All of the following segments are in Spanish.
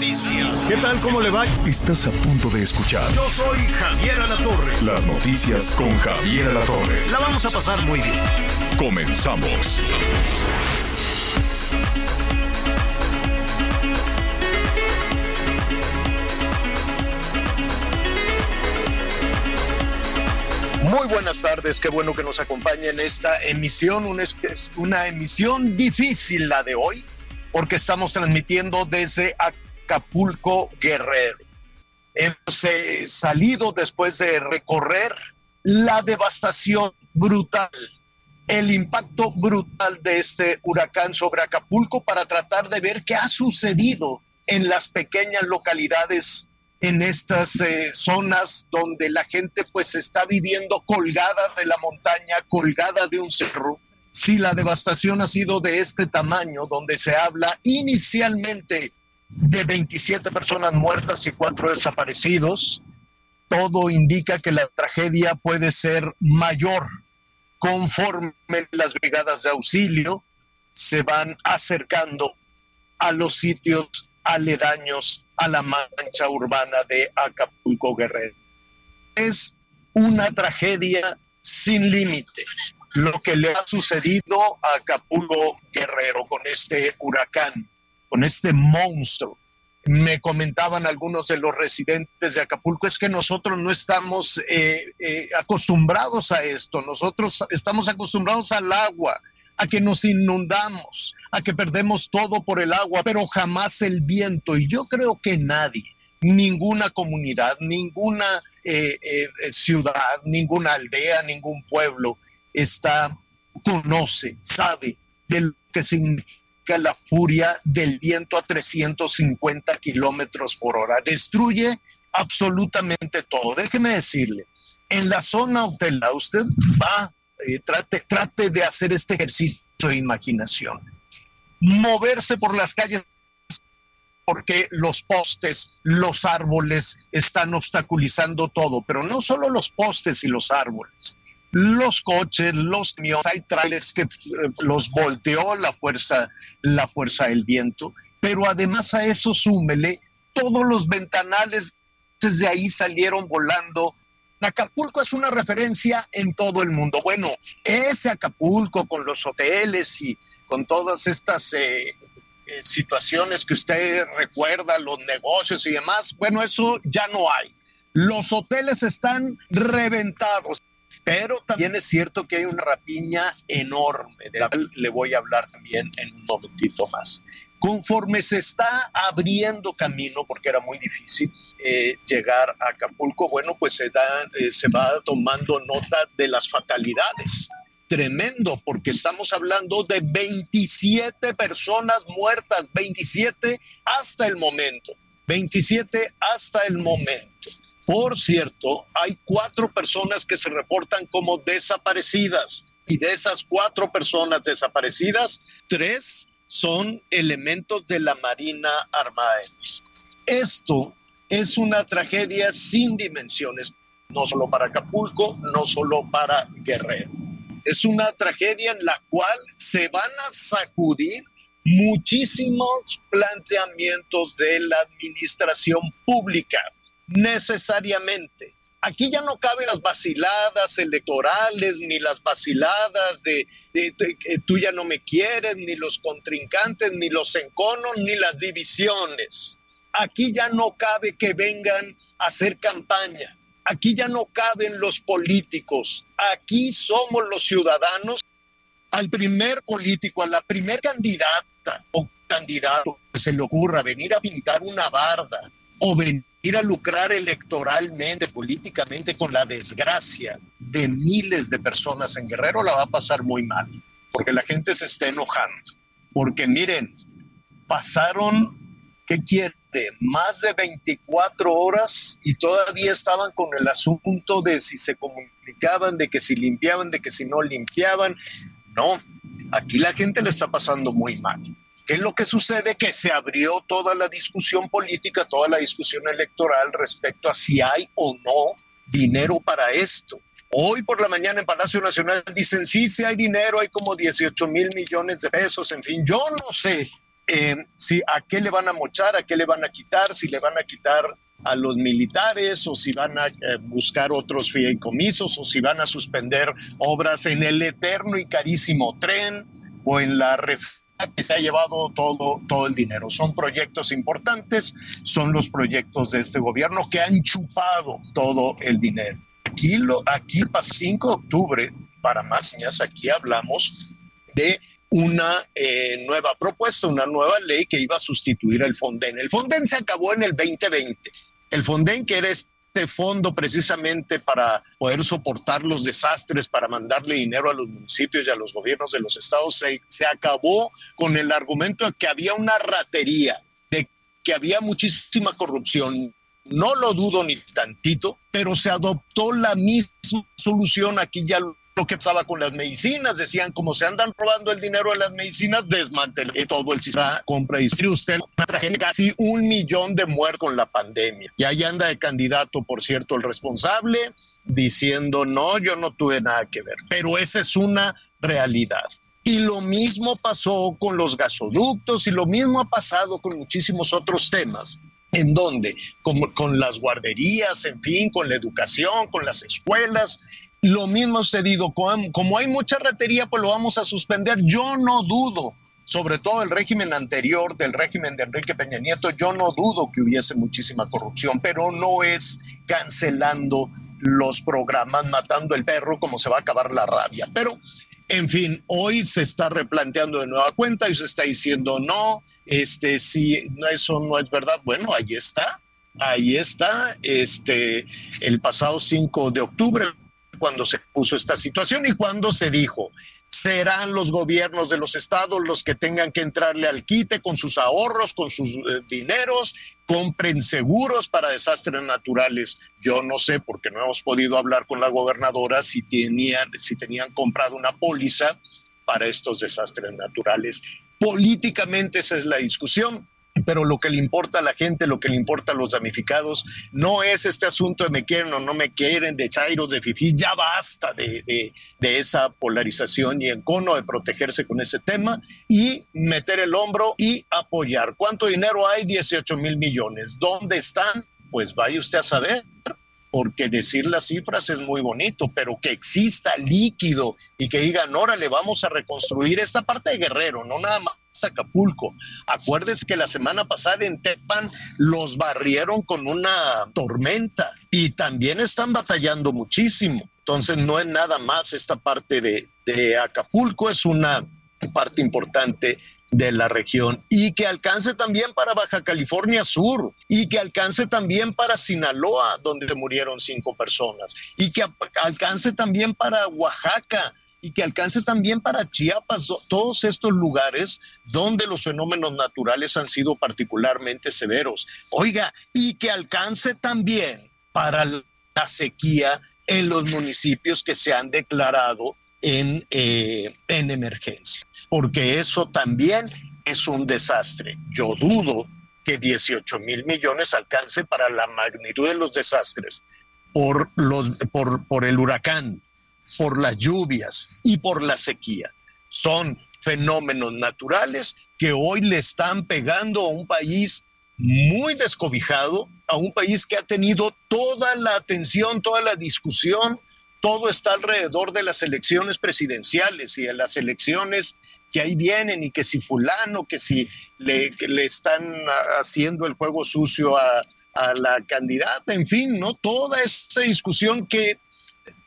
Noticias. ¿Qué tal? ¿Cómo le va? Estás a punto de escuchar Yo soy Javier Alatorre. las noticias con Javier Alatorre. La vamos a pasar muy bien. Comenzamos. Muy buenas tardes, qué bueno que nos acompañe en esta emisión, una, una emisión difícil la de hoy, porque estamos transmitiendo desde Acapulco Guerrero. Hemos eh, salido después de recorrer la devastación brutal, el impacto brutal de este huracán sobre Acapulco para tratar de ver qué ha sucedido en las pequeñas localidades en estas eh, zonas donde la gente pues está viviendo colgada de la montaña, colgada de un cerro. Si la devastación ha sido de este tamaño, donde se habla inicialmente de 27 personas muertas y cuatro desaparecidos, todo indica que la tragedia puede ser mayor conforme las brigadas de auxilio se van acercando a los sitios aledaños a la mancha urbana de Acapulco Guerrero. Es una tragedia sin límite lo que le ha sucedido a Acapulco Guerrero con este huracán, con este monstruo. Me comentaban algunos de los residentes de Acapulco, es que nosotros no estamos eh, eh, acostumbrados a esto, nosotros estamos acostumbrados al agua, a que nos inundamos, a que perdemos todo por el agua, pero jamás el viento. Y yo creo que nadie, ninguna comunidad, ninguna eh, eh, ciudad, ninguna aldea, ningún pueblo está, conoce, sabe de lo que significa la furia del viento a 350 kilómetros por hora. Destruye absolutamente todo. Déjeme decirle, en la zona hotelera usted va eh, trate, trate de hacer este ejercicio de imaginación. Moverse por las calles porque los postes, los árboles están obstaculizando todo, pero no solo los postes y los árboles, los coches, los camiones, hay trailers que eh, los volteó la fuerza, la fuerza del viento, pero además a eso súmele todos los ventanales desde ahí salieron volando Acapulco es una referencia en todo el mundo. Bueno, ese Acapulco con los hoteles y con todas estas eh, eh, situaciones que usted recuerda, los negocios y demás, bueno, eso ya no hay. Los hoteles están reventados, pero también es cierto que hay una rapiña enorme, de la cual le voy a hablar también en un momentito más. Conforme se está abriendo camino, porque era muy difícil eh, llegar a Acapulco, bueno, pues se, da, eh, se va tomando nota de las fatalidades. Tremendo, porque estamos hablando de 27 personas muertas, 27 hasta el momento, 27 hasta el momento. Por cierto, hay cuatro personas que se reportan como desaparecidas y de esas cuatro personas desaparecidas, tres son elementos de la Marina Armada de. Esto es una tragedia sin dimensiones, no solo para Acapulco, no solo para Guerrero. Es una tragedia en la cual se van a sacudir muchísimos planteamientos de la administración pública, necesariamente. Aquí ya no caben las vaciladas electorales, ni las vaciladas de, tú ya no me quieres, ni los contrincantes, ni los enconos, ni las divisiones. Aquí ya no cabe que vengan a hacer campaña. Aquí ya no caben los políticos. Aquí somos los ciudadanos. Al primer político, a la primer candidata o candidato que se le ocurra venir a pintar una barda o venir a lucrar electoralmente, políticamente con la desgracia de miles de personas en Guerrero, la va a pasar muy mal, porque la gente se está enojando. porque miren, pasaron, ¿qué quiere? Más de 24 horas y todavía estaban con el asunto de si se comunicaban, de que si limpiaban, de que si no limpiaban. No, aquí la gente le está pasando muy mal. ¿Qué es lo que sucede? Que se abrió toda la discusión política, toda la discusión electoral respecto a si hay o no dinero para esto. Hoy por la mañana en Palacio Nacional dicen, sí, sí hay dinero, hay como 18 mil millones de pesos, en fin, yo no sé eh, si a qué le van a mochar, a qué le van a quitar, si le van a quitar a los militares o si van a eh, buscar otros fideicomisos o si van a suspender obras en el eterno y carísimo tren o en la reforma que se ha llevado todo, todo el dinero. Son proyectos importantes, son los proyectos de este gobierno que han chupado todo el dinero. Aquí, lo, aquí para 5 de octubre, para más señas, aquí hablamos de una eh, nueva propuesta, una nueva ley que iba a sustituir el Fonden. El Fonden se acabó en el 2020. El Fonden, que era este fondo precisamente para poder soportar los desastres, para mandarle dinero a los municipios y a los gobiernos de los estados, se, se acabó con el argumento de que había una ratería, de que había muchísima corrupción. No lo dudo ni tantito, pero se adoptó la misma solución. Aquí ya que pasaba con las medicinas. Decían, como se andan robando el dinero de las medicinas, desmantelé todo el sistema compra y usted casi un millón de muertos con la pandemia. Y ahí anda de candidato, por cierto, el responsable, diciendo, no, yo no tuve nada que ver. Pero esa es una realidad. Y lo mismo pasó con los gasoductos y lo mismo ha pasado con muchísimos otros temas en donde, como con las guarderías, en fin, con la educación, con las escuelas, lo mismo ha sucedido, como hay mucha ratería, pues lo vamos a suspender. Yo no dudo, sobre todo el régimen anterior del régimen de Enrique Peña Nieto, yo no dudo que hubiese muchísima corrupción, pero no es cancelando los programas, matando el perro, como se va a acabar la rabia. Pero, en fin, hoy se está replanteando de nueva cuenta y se está diciendo no, este, si eso no es verdad, bueno, ahí está. Ahí está, este, el pasado 5 de octubre, cuando se puso esta situación y cuando se dijo, serán los gobiernos de los estados los que tengan que entrarle al quite con sus ahorros, con sus eh, dineros, compren seguros para desastres naturales. Yo no sé, porque no hemos podido hablar con la gobernadora si tenían, si tenían comprado una póliza para estos desastres naturales. Políticamente esa es la discusión pero lo que le importa a la gente, lo que le importa a los damnificados, no es este asunto de me quieren o no me quieren, de chairos, de fifí, ya basta de, de, esa polarización y encono de protegerse con ese tema y meter el hombro y apoyar. ¿Cuánto dinero hay? 18 mil millones. ¿Dónde están? Pues vaya usted a saber porque decir las cifras es muy bonito, pero que exista líquido y que digan, órale, vamos a reconstruir esta parte de Guerrero, no nada más Acapulco. Acuérdense que la semana pasada en Tepan los barrieron con una tormenta y también están batallando muchísimo. Entonces no es nada más esta parte de, de Acapulco, es una parte importante de la región y que alcance también para Baja California Sur y que alcance también para Sinaloa, donde murieron cinco personas y que alcance también para Oaxaca y que alcance también para Chiapas, todos estos lugares donde los fenómenos naturales han sido particularmente severos. Oiga, y que alcance también para la sequía en los municipios que se han declarado en, eh, en emergencia, porque eso también es un desastre. Yo dudo que 18 mil millones alcance para la magnitud de los desastres por, los, por, por el huracán, por las lluvias y por la sequía. Son fenómenos naturales que hoy le están pegando a un país muy descobijado, a un país que ha tenido toda la atención, toda la discusión, todo está alrededor de las elecciones presidenciales y de las elecciones que ahí vienen y que si fulano, que si le, le están haciendo el juego sucio a, a la candidata, en fin, ¿no? Toda esta discusión que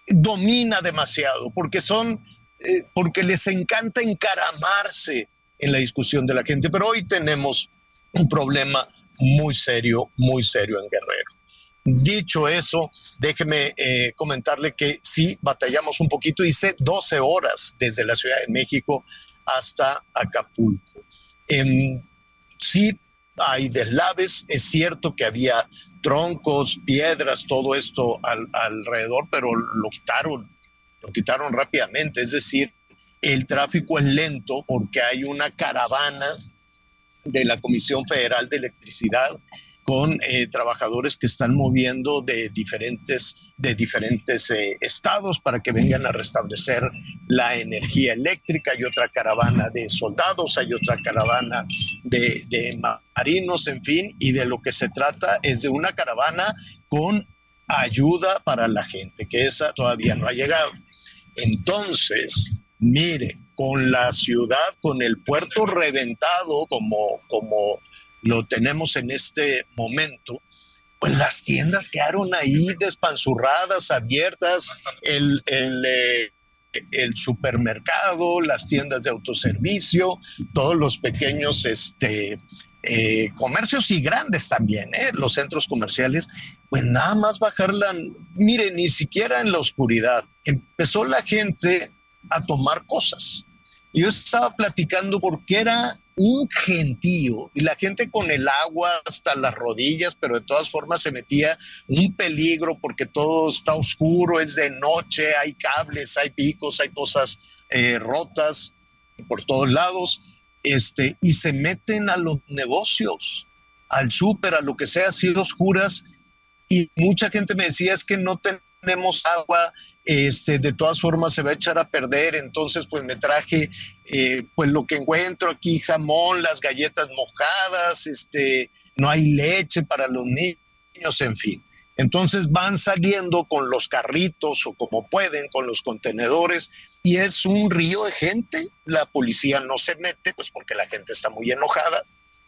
domina demasiado, porque son, eh, porque les encanta encaramarse en la discusión de la gente. Pero hoy tenemos un problema muy serio, muy serio en Guerrero. Dicho eso, déjeme eh, comentarle que sí, batallamos un poquito, hice 12 horas desde la Ciudad de México hasta Acapulco. En, sí hay deslaves, es cierto que había troncos, piedras, todo esto alrededor, pero lo quitaron, lo quitaron rápidamente, es decir, el tráfico es lento porque hay una caravana de la Comisión Federal de Electricidad con eh, trabajadores que están moviendo de diferentes, de diferentes eh, estados para que vengan a restablecer la energía eléctrica. Hay otra caravana de soldados, hay otra caravana de, de marinos, en fin, y de lo que se trata es de una caravana con ayuda para la gente, que esa todavía no ha llegado. Entonces, mire, con la ciudad, con el puerto reventado como, como lo tenemos en este momento, pues las tiendas quedaron ahí despanzurradas, abiertas, el, el, eh, el supermercado, las tiendas de autoservicio, todos los pequeños este, eh, comercios y grandes también, ¿eh? los centros comerciales, pues nada más bajarla, mire, ni siquiera en la oscuridad, empezó la gente a tomar cosas. Yo estaba platicando porque era un gentío y la gente con el agua hasta las rodillas, pero de todas formas se metía un peligro porque todo está oscuro, es de noche, hay cables, hay picos, hay cosas eh, rotas por todos lados, este, y se meten a los negocios, al súper, a lo que sea, así oscuras, y mucha gente me decía es que no tenemos agua, este, de todas formas se va a echar a perder, entonces pues me traje eh, pues lo que encuentro aquí, jamón, las galletas mojadas, este, no hay leche para los niños, en fin. Entonces van saliendo con los carritos o como pueden, con los contenedores, y es un río de gente. La policía no se mete, pues porque la gente está muy enojada,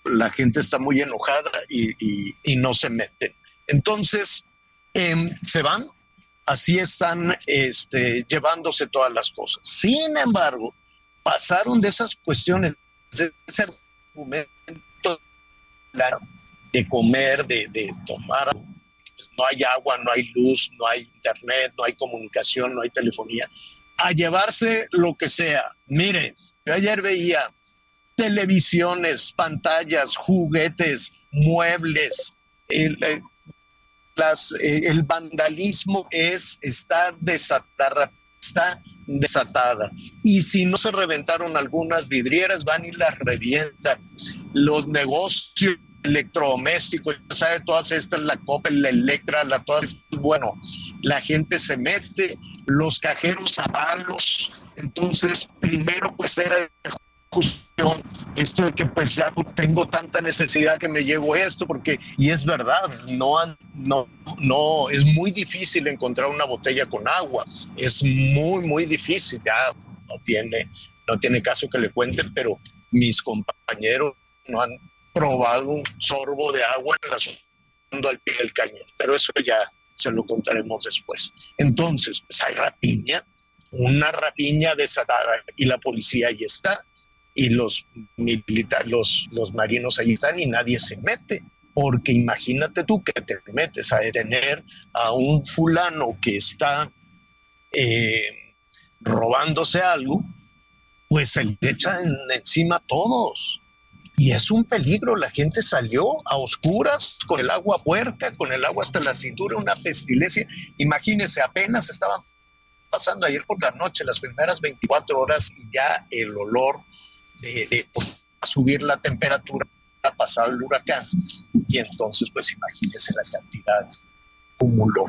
la gente está muy enojada y, no se meten. Entonces, em, se van, así están este, llevándose todas las cosas. Sin embargo, pasaron de esas cuestiones, de ese argumento de comer, de, tomar, no hay agua, no hay luz, no hay internet, no hay comunicación, no hay telefonía, a llevarse lo que sea. Mire, yo ayer veía televisiones, pantallas, juguetes, muebles, el, eh, eh, el vandalismo es, está desatada, está desatada. Y si no se reventaron algunas vidrieras, van y las revientan. Los negocios electrodomésticos, ya todas estas, la Copa, la Electra, la todas, bueno, la gente se mete, los cajeros a. Entonces, primero pues era esto de que pues ya tengo tanta necesidad que me llevo esto, porque, y es verdad, no, no, no, es muy difícil encontrar una botella con agua, es muy, muy difícil, ya no tiene, no tiene caso que le cuenten, pero mis compañeros no han probado un sorbo de agua en la al pie del cañón, pero eso ya se lo contaremos después. Entonces, pues hay rapiña, una rapiña desatada y la policía ahí está y los militares, los, los marinos ahí están y nadie se mete. Porque imagínate tú que te metes a detener a un fulano que está eh, robándose algo, pues se le echan encima a todos. Y es un peligro, la gente salió a oscuras con el agua puerca, con el agua hasta la cintura, una pestilencia. Imagínense, apenas estaban pasando ayer por la noche, las primeras 24 horas, y ya el olor de, subir la temperatura pasado el huracán y entonces pues imagínese la cantidad acumuló.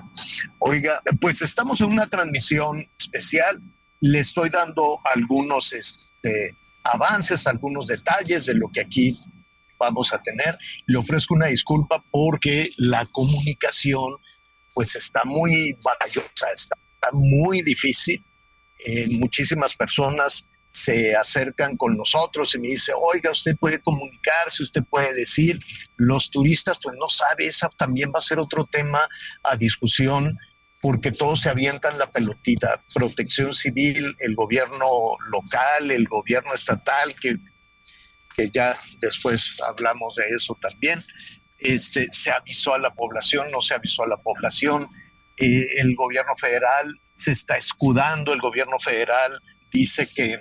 Oiga, pues estamos en una transmisión especial, le estoy dando algunos este, avances, algunos detalles de lo que aquí vamos a tener. Le ofrezco una disculpa porque la comunicación pues está muy batallosa, está muy difícil. Muchísimas personas se acercan con nosotros y me dice, oiga, usted puede comunicarse, usted puede decir, los turistas pues no sabe, esa también va a ser otro tema a discusión porque todos se avientan la pelotita, protección civil, el gobierno local, el gobierno estatal, que, que ya después hablamos de eso también, este, se avisó a la población, no se avisó a la población, eh, el gobierno federal se está escudando, el gobierno federal dice que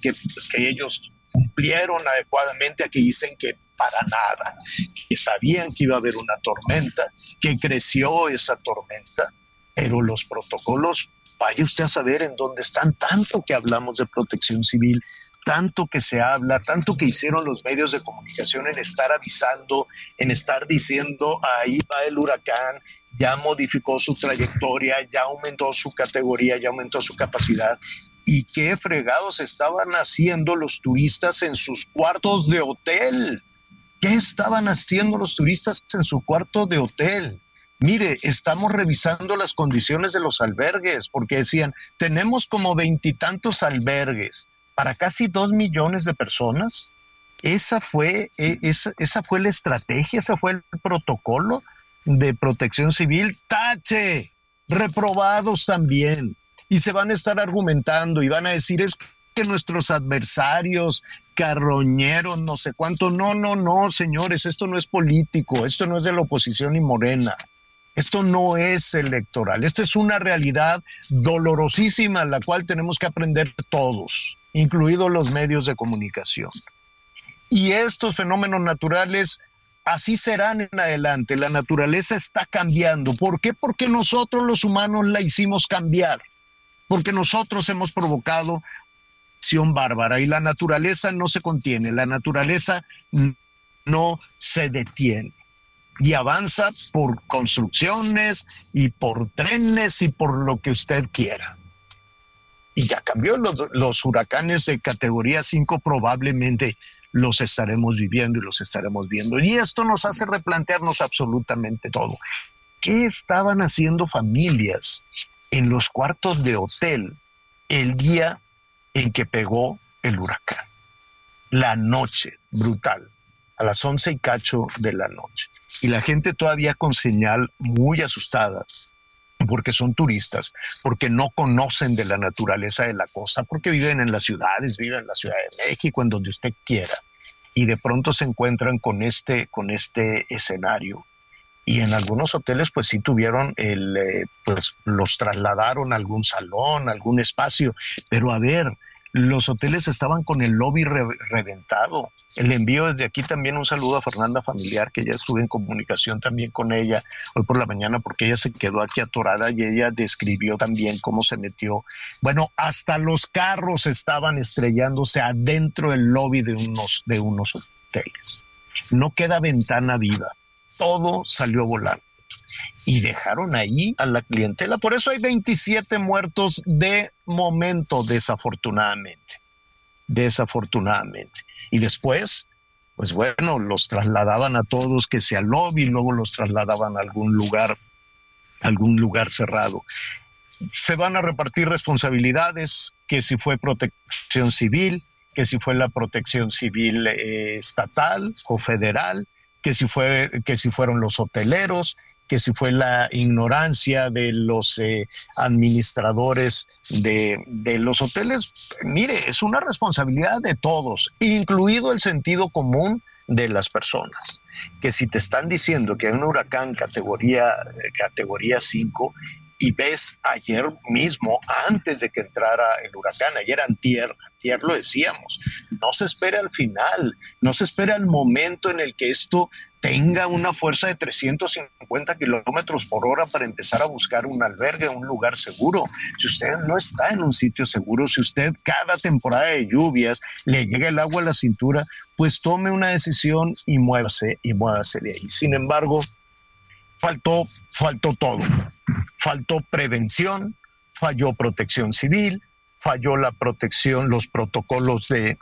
que, que ellos cumplieron adecuadamente, aquí dicen que para nada, que sabían que iba a haber una tormenta, que creció esa tormenta, pero los protocolos, vaya usted a saber en dónde están, tanto que hablamos de protección civil, tanto que se habla, tanto que hicieron los medios de comunicación en estar avisando, en estar diciendo, ahí va el huracán, ya modificó su trayectoria, ya aumentó su categoría, ya aumentó su capacidad. ¿Y qué fregados estaban haciendo los turistas en sus cuartos de hotel? ¿Qué estaban haciendo los turistas en su cuarto de hotel? Mire, estamos revisando las condiciones de los albergues, porque decían, tenemos como veintitantos albergues para casi dos millones de personas. Esa fue, e, esa, esa fue la estrategia, ese fue el protocolo de protección civil. Tache, reprobados también. Y se van a estar argumentando y van a decir es que nuestros adversarios, carroñeros, no sé cuánto. No, no, no, señores, esto no es político, esto no es de la oposición y morena. Esto no es electoral, esta es una realidad dolorosísima, la cual tenemos que aprender todos, incluidos los medios de comunicación. Y estos fenómenos naturales así serán en adelante. La naturaleza está cambiando. ¿Por qué? Porque nosotros los humanos la hicimos cambiar. Porque nosotros hemos provocado acción bárbara y la naturaleza no se contiene, la naturaleza no se detiene y avanza por construcciones y por trenes y por lo que usted quiera. Y ya cambió los, huracanes de categoría 5, probablemente los estaremos viviendo y los estaremos viendo. Y esto nos hace replantearnos absolutamente todo. ¿Qué estaban haciendo familias en los cuartos de hotel el día en que pegó el huracán? La noche brutal a las once y cacho de la noche. Y la gente todavía con señal muy asustada, porque son turistas, porque no conocen de la naturaleza de la costa, porque viven en las ciudades, viven en la Ciudad de México, en donde usted quiera. Y de pronto se encuentran con este, con este escenario. Y en algunos hoteles, pues sí tuvieron el, eh, pues los trasladaron a algún salón, algún espacio. Pero a ver, los hoteles estaban con el lobby reventado. El envío desde aquí también un saludo a Fernanda Familiar, que ya estuve en comunicación también con ella hoy por la mañana porque ella se quedó aquí atorada y ella describió también cómo se metió. Bueno, hasta los carros estaban estrellándose adentro del lobby de unos, de unos hoteles. No queda ventana viva. Todo salió volando y dejaron ahí a la clientela. Por eso hay 27 muertos de momento, desafortunadamente. Desafortunadamente. Y después, pues bueno, los trasladaban a todos que sea lobby, luego los trasladaban a algún lugar, algún lugar cerrado. Se van a repartir responsabilidades, que si fue protección civil, que si fue la protección civil eh, estatal o federal, que si, fue, que si fueron los hoteleros, que si fue la ignorancia de los eh, administradores de, de, los hoteles, mire, es una responsabilidad de todos, incluido el sentido común de las personas. Que si te están diciendo que hay un huracán categoría, categoría 5 y ves ayer mismo, antes de que entrara el huracán, ayer antier, antier lo decíamos, no se espera al final, no se espera el momento en el que esto tenga una fuerza de 350 kilómetros por hora para empezar a buscar un albergue, un lugar seguro. Si usted no está en un sitio seguro, si usted cada temporada de lluvias le llega el agua a la cintura, pues tome una decisión y muévase y muévase de ahí. Sin embargo, faltó, faltó todo. Faltó prevención, falló protección civil, falló la protección, los protocolos de,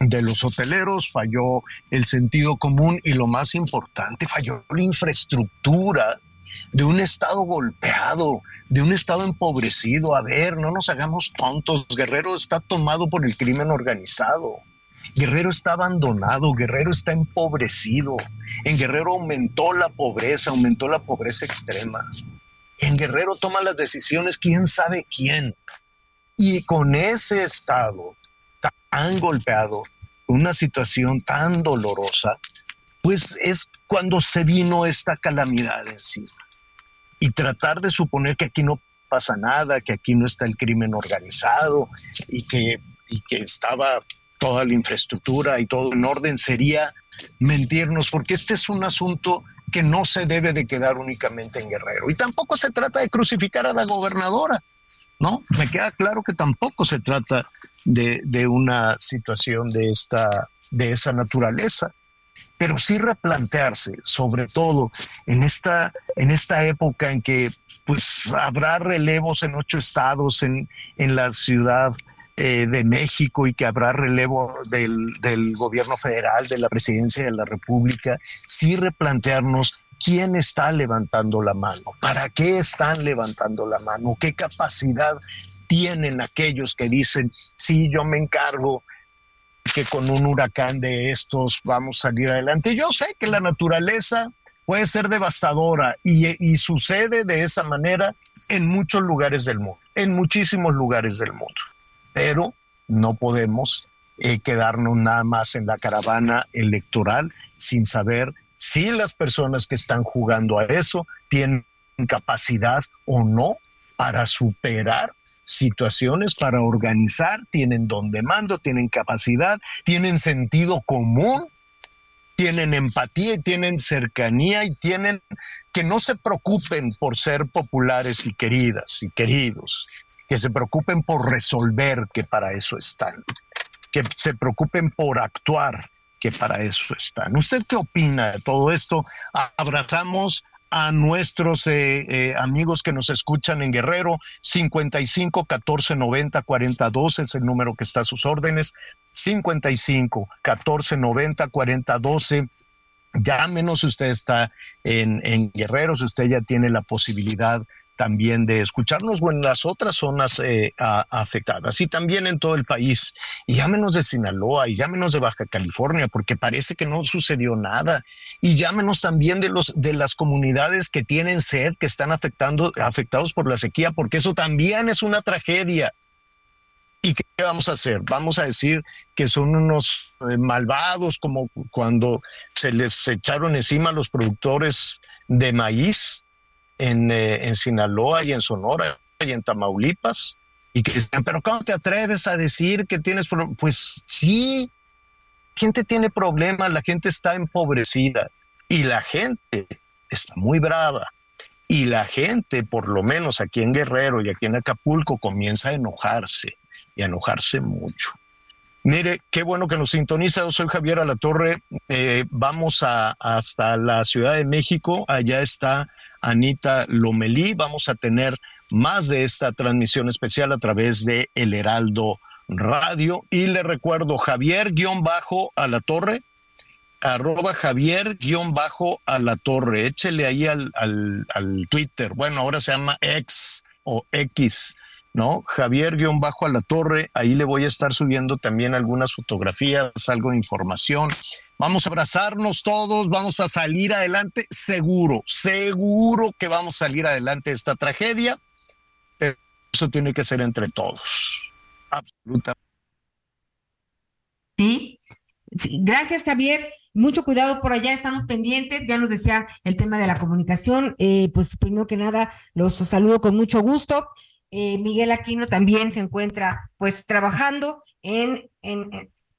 de los hoteleros, falló el sentido común y lo más importante, falló la infraestructura de un estado golpeado, de un estado empobrecido. A ver, no nos hagamos tontos, Guerrero está tomado por el crimen organizado. Guerrero está abandonado, Guerrero está empobrecido. En Guerrero aumentó la pobreza, aumentó la pobreza extrema. En Guerrero toma las decisiones quién sabe quién. Y con ese estado tan golpeado, una situación tan dolorosa, pues es cuando se vino esta calamidad encima. Y tratar de suponer que aquí no pasa nada, que aquí no está el crimen organizado y que y que estaba toda la infraestructura y todo en orden sería mentirnos, porque este es un asunto que no se debe de quedar únicamente en Guerrero. Y tampoco se trata de crucificar a la gobernadora, ¿no? Me queda claro que tampoco se trata de, de una situación de, esta, de esa naturaleza pero sí replantearse, sobre todo en esta, en esta época en que pues habrá relevos en ocho estados, en, en la ciudad eh, de México y que habrá relevo del, gobierno federal, de la presidencia de la República, sí replantearnos quién está levantando la mano, para qué están levantando la mano, qué capacidad tienen aquellos que dicen, sí, yo me encargo que con un huracán de estos vamos a salir adelante. Yo sé que la naturaleza puede ser devastadora y, y, sucede de esa manera en muchos lugares del mundo, en muchísimos lugares del mundo, pero no podemos eh, quedarnos nada más en la caravana electoral sin saber si las personas que están jugando a eso tienen capacidad o no para superar situaciones para organizar, tienen don de mando, tienen capacidad, tienen sentido común, tienen empatía y tienen cercanía y tienen que no se preocupen por ser populares y queridas y queridos, que se preocupen por resolver, que para eso están, que se preocupen por actuar, que para eso están. ¿Usted qué opina de todo esto? Abrazamos a nuestros eh, eh, amigos que nos escuchan en Guerrero, 55 14 90 40 12 es el número que está a sus órdenes, 55 14 90 40 12 llámenos si usted está en, en Guerrero, si usted ya tiene la posibilidad también de escucharnos o en las otras zonas eh, afectadas y también en todo el país. Y llámenos de Sinaloa y llámenos de Baja California porque parece que no sucedió nada. Y llámenos también de, los, de las comunidades que tienen sed, que están afectando, afectados por la sequía, porque eso también es una tragedia. ¿Y qué vamos a hacer? Vamos a decir que son unos eh, malvados como cuando se les echaron encima los productores de maíz en, eh, en Sinaloa y en Sonora y en Tamaulipas y que dicen, pero ¿cómo te atreves a decir que tienes problemas? Pues sí, gente tiene problemas, la gente está empobrecida y la gente está muy brava. Y la gente, por lo menos aquí en Guerrero y aquí en Acapulco, comienza a enojarse y a enojarse mucho. Mire, qué bueno que nos sintoniza. Yo soy Javier Alatorre. Eh, vamos a, hasta la Ciudad de México. Allá está Anita Lomelí. Vamos a tener más de esta transmisión especial a través de El Heraldo Radio. Y le recuerdo, Javier-a la torre, arroba Javier-a la torre. Échele ahí al, al, al Twitter. Bueno, ahora se llama X o X. ¿no? Javier-a la torre, ahí le voy a estar subiendo también algunas fotografías, algo de información. Vamos a abrazarnos todos, vamos a salir adelante, seguro, seguro que vamos a salir adelante de esta tragedia, pero eso tiene que ser entre todos. Absolutamente. Sí. Gracias, Javier. Mucho cuidado por allá, estamos pendientes. Ya nos decía el tema de la comunicación. Eh, pues primero que nada, los saludo con mucho gusto. Eh, Miguel Aquino también se encuentra pues trabajando en, en,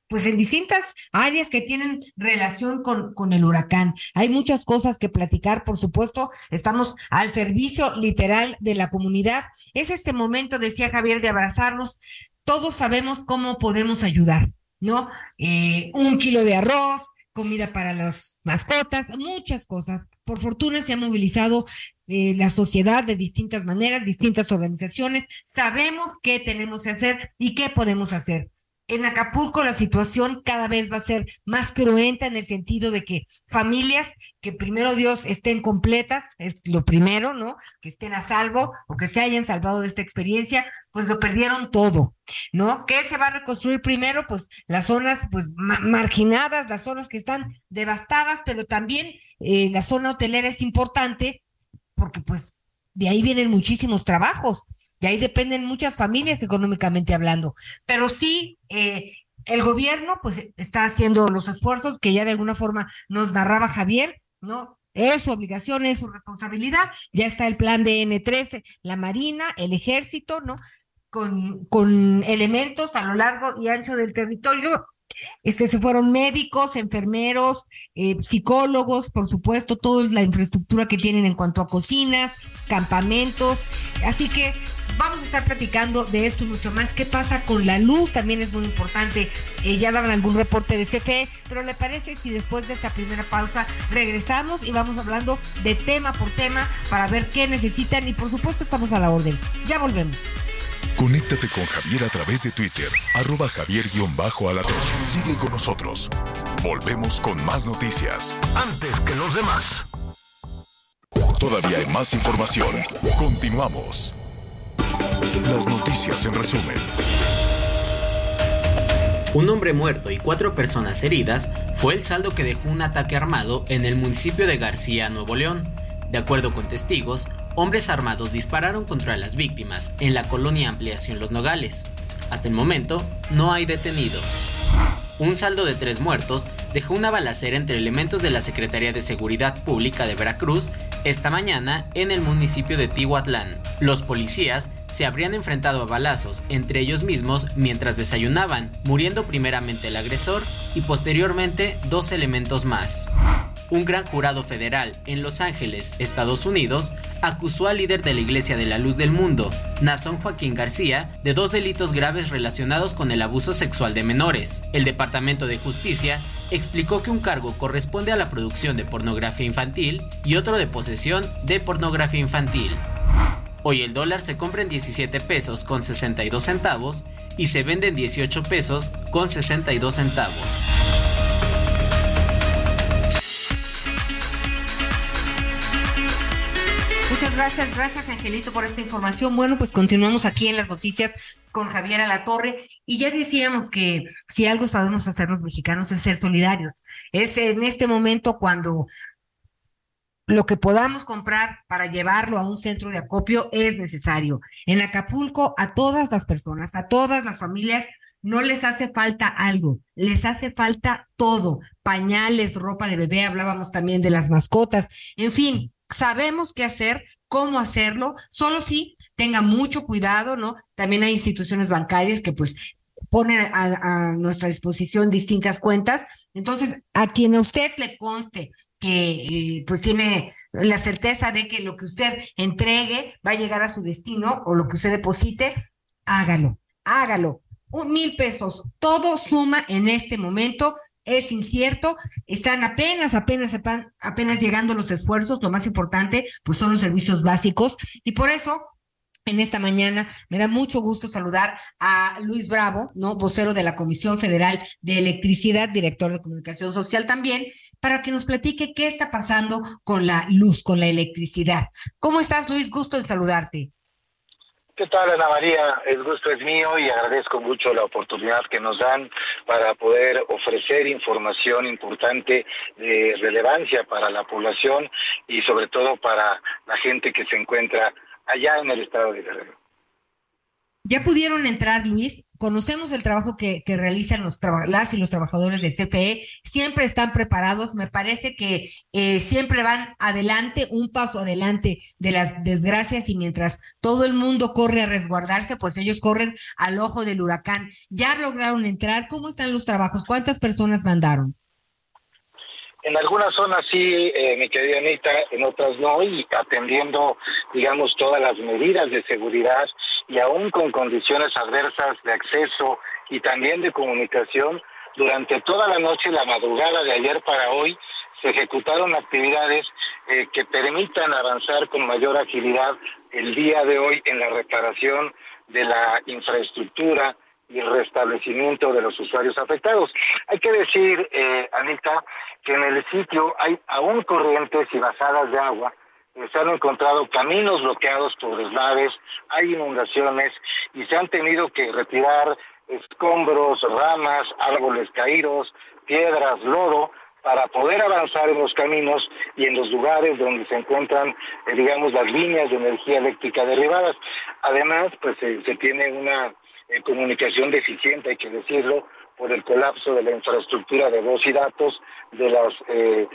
pues en distintas áreas que tienen relación con, con el huracán. Hay muchas cosas que platicar, por supuesto, estamos al servicio literal de la comunidad. Es este momento, decía Javier, de abrazarnos. Todos sabemos cómo podemos ayudar, ¿no? Eh, un kilo de arroz, comida para las mascotas, muchas cosas. Por fortuna se ha movilizado eh, la sociedad de distintas maneras, distintas organizaciones. Sabemos qué tenemos que hacer y qué podemos hacer en Acapulco la situación cada vez va a ser más cruenta en el sentido de que familias que primero Dios estén completas, es lo primero, ¿no? Que estén a salvo o que se hayan salvado de esta experiencia, pues lo perdieron todo, ¿no? ¿Qué se va a reconstruir primero? Pues las zonas pues marginadas, las zonas que están devastadas, pero también eh, la zona hotelera es importante porque pues de ahí vienen muchísimos trabajos de ahí dependen muchas familias económicamente hablando. Pero sí, eh, el gobierno pues está haciendo los esfuerzos que ya de alguna forma nos narraba Javier, ¿no? Es su obligación, es su responsabilidad. Ya está el plan de N13, la Marina, el Ejército, ¿no? con, con elementos a lo largo y ancho del territorio este, se fueron médicos, enfermeros, eh, psicólogos, por supuesto, toda la infraestructura que tienen en cuanto a cocinas, campamentos. Así que vamos a estar platicando de esto y mucho más. ¿Qué pasa con la luz? También es muy importante. Eh, ya daban algún reporte de CFE, pero ¿le parece si después de esta primera pausa regresamos y vamos hablando de tema por tema para ver qué necesitan? Y por supuesto estamos a la orden. Ya volvemos. Conéctate con Javier a través de Twitter, arroba javier-alatón. Sigue con nosotros. Volvemos con más noticias. Antes que los demás. Todavía hay más información. Continuamos. Las noticias en resumen. Un hombre muerto y cuatro personas heridas fue el saldo que dejó un ataque armado en el municipio de García, Nuevo León. De acuerdo con testigos, hombres armados dispararon contra las víctimas en la colonia Ampliación Los Nogales. Hasta el momento, no hay detenidos. Un saldo de tres muertos dejó una balacera entre elementos de la Secretaría de Seguridad Pública de Veracruz esta mañana en el municipio de Tihuatlán. Los policías se habrían enfrentado a balazos entre ellos mismos mientras desayunaban, muriendo primeramente el agresor y posteriormente dos elementos más. Un gran jurado federal en Los Ángeles, Estados Unidos, acusó al líder de la Iglesia de la Luz del Mundo, Nazón Joaquín García, de dos delitos graves relacionados con el abuso sexual de menores. El Departamento de Justicia explicó que un cargo corresponde a la producción de pornografía infantil y otro de posesión de pornografía infantil. Hoy el dólar se compra en 17 pesos con 62 centavos y se vende en 18 pesos con 62 centavos. Gracias, gracias Angelito por esta información. Bueno, pues continuamos aquí en las noticias con Javier Alatorre y ya decíamos que si algo sabemos hacer los mexicanos es ser solidarios. Es en este momento cuando lo que podamos comprar para llevarlo a un centro de acopio es necesario. En Acapulco, a todas las personas, a todas las familias, no les hace falta algo, les hace falta todo, pañales, ropa de bebé, hablábamos también de las mascotas, en fin, sabemos qué hacer, cómo hacerlo, solo si tenga mucho cuidado, ¿no? También hay instituciones bancarias que pues ponen a, nuestra disposición distintas cuentas. Entonces, a quien a usted le conste que eh, pues tiene la certeza de que lo que usted entregue va a llegar a su destino o lo que usted deposite, hágalo, hágalo. Un mil pesos, todo suma en este momento es incierto, están apenas, apenas, apenas llegando los esfuerzos, lo más importante, pues son los servicios básicos, y por eso en esta mañana. Me da mucho gusto saludar a Luis Bravo, ¿no? Vocero de la Comisión Federal de Electricidad, director de comunicación social también, para que nos platique qué está pasando con la luz, con la electricidad. ¿Cómo estás, Luis? Gusto en saludarte. ¿Qué tal, Ana María? El gusto es mío y agradezco mucho la oportunidad que nos dan para poder ofrecer información importante de relevancia para la población y sobre todo para la gente que se encuentra allá en el estado de Guerrero. Ya pudieron entrar, Luis. Conocemos el trabajo que, que realizan los las y los trabajadores de CFE. Siempre están preparados. Me parece que eh, siempre van adelante, un paso adelante de las desgracias y mientras todo el mundo corre a resguardarse, pues ellos corren al ojo del huracán. Ya lograron entrar. ¿Cómo están los trabajos? ¿Cuántas personas mandaron? En algunas zonas sí, eh, mi querida Anita, en otras no, y atendiendo, digamos, todas las medidas de seguridad y aún con condiciones adversas de acceso y también de comunicación, durante toda la noche y la madrugada de ayer para hoy se ejecutaron actividades eh, que permitan avanzar con mayor agilidad el día de hoy en la reparación de la infraestructura y el restablecimiento de los usuarios afectados. Hay que decir, eh, Anita, que en el sitio hay aún corrientes y bajadas de agua se han encontrado caminos bloqueados por deslaves, hay inundaciones y se han tenido que retirar escombros, ramas, árboles caídos, piedras, lodo, para poder avanzar en los caminos y en los lugares donde se encuentran, eh, digamos, las líneas de energía eléctrica derribadas. Además, pues se tiene una eh, comunicación deficiente, hay que decirlo, por el colapso de la infraestructura de voz y datos, de las eh,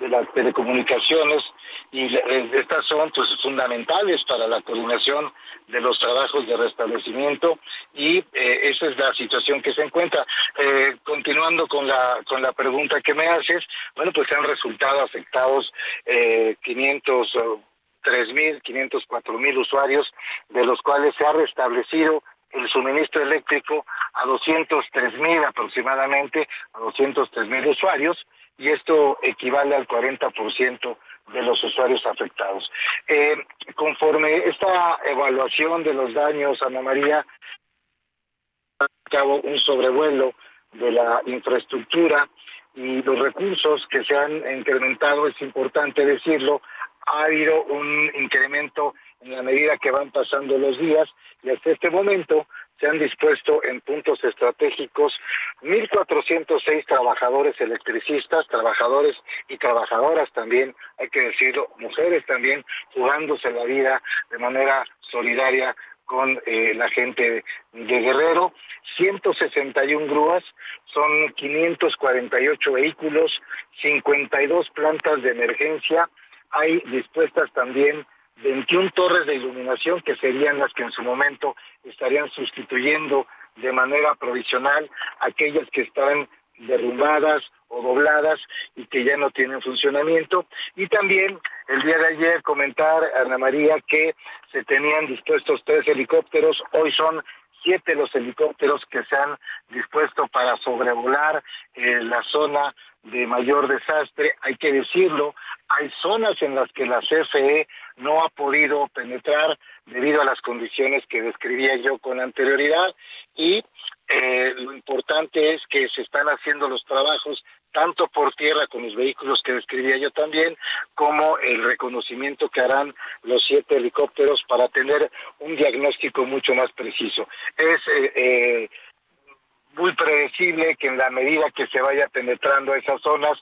de las telecomunicaciones y estas son pues fundamentales para la coordinación de los trabajos de restablecimiento y eh, esa es la situación que se encuentra. Eh, continuando con la con la pregunta que me haces, bueno, pues han resultado afectados eh, 500 3.000, 504 mil usuarios, de los cuales se ha restablecido el suministro eléctrico a 203 mil aproximadamente, a 203 mil usuarios, y esto equivale al 40% de los usuarios afectados. Eh, conforme esta evaluación de los daños, Ana María, cabo un sobrevuelo de la infraestructura y los recursos que se han incrementado, es importante decirlo, ha habido un incremento en la medida que van pasando los días y hasta este momento se han dispuesto en puntos estratégicos 1.406 trabajadores electricistas, trabajadores y trabajadoras también, hay que decirlo, mujeres también, jugándose la vida de manera solidaria con eh, la gente de Guerrero, 161 grúas, son 548 vehículos, 52 plantas de emergencia, hay dispuestas también 21 torres de iluminación que serían las que en su momento estarían sustituyendo de manera provisional aquellas que están derrumbadas o dobladas y que ya no tienen funcionamiento. Y también el día de ayer comentar, Ana María, que se tenían dispuestos tres helicópteros, hoy son siete los helicópteros que se han dispuesto para sobrevolar eh, la zona de mayor desastre. Hay que decirlo, hay zonas en las que la CFE no ha podido penetrar debido a las condiciones que describía yo con anterioridad y eh, lo importante es que se están haciendo los trabajos tanto por tierra con los vehículos que describía yo también, como el reconocimiento que harán los siete helicópteros para tener un diagnóstico mucho más preciso. Es eh, eh, muy predecible que en la medida que se vaya penetrando a esas zonas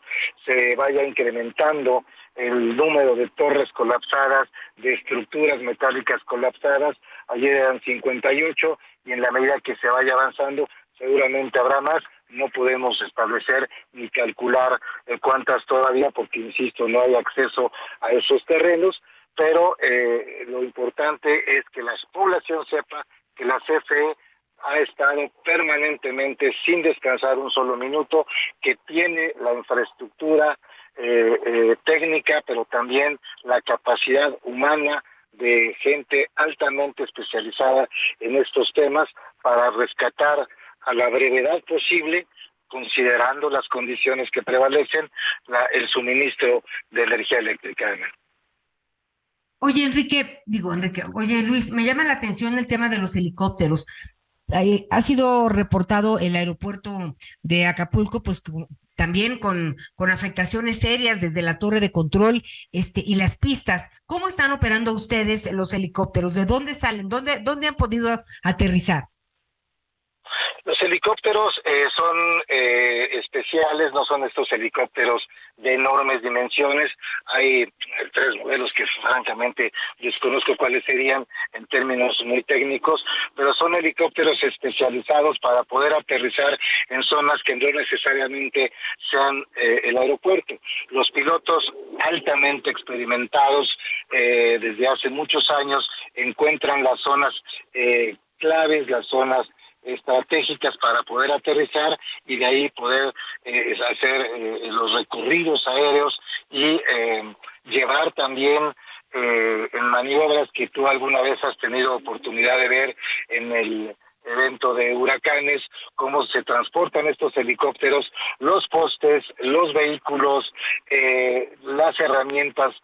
se vaya incrementando el número de torres colapsadas, de estructuras metálicas colapsadas. Ayer eran 58 y en la medida que se vaya avanzando seguramente habrá más. No podemos establecer ni calcular eh, cuántas todavía porque, insisto, no hay acceso a esos terrenos, pero eh, lo importante es que la población sepa que la CFE ha estado permanentemente sin descansar un solo minuto, que tiene la infraestructura eh, eh, técnica, pero también la capacidad humana de gente altamente especializada en estos temas para rescatar a la brevedad posible considerando las condiciones que prevalecen el suministro de energía eléctrica. Oye, Enrique, digo, Enrique, oye, Luis, me llama la atención el tema de los helicópteros ha sido reportado el aeropuerto de Acapulco, pues también con, con afectaciones serias desde la torre de control este, y las pistas. ¿Cómo están operando ustedes los helicópteros? ¿De dónde salen? ¿Dónde, dónde han podido aterrizar? Los helicópteros eh, son eh, especiales, no son estos helicópteros de enormes dimensiones. Hay tres modelos que francamente desconozco cuáles serían en términos muy técnicos, pero son helicópteros especializados para poder aterrizar en zonas que no necesariamente sean eh, el aeropuerto. Los pilotos altamente experimentados desde hace muchos años encuentran las zonas claves, las zonas estratégicas para poder aterrizar y de ahí poder eh, hacer eh, los recorridos aéreos y eh, llevar también en maniobras que tú alguna vez has tenido oportunidad de ver en el evento de huracanes, cómo se transportan estos helicópteros, los postes, los vehículos, las herramientas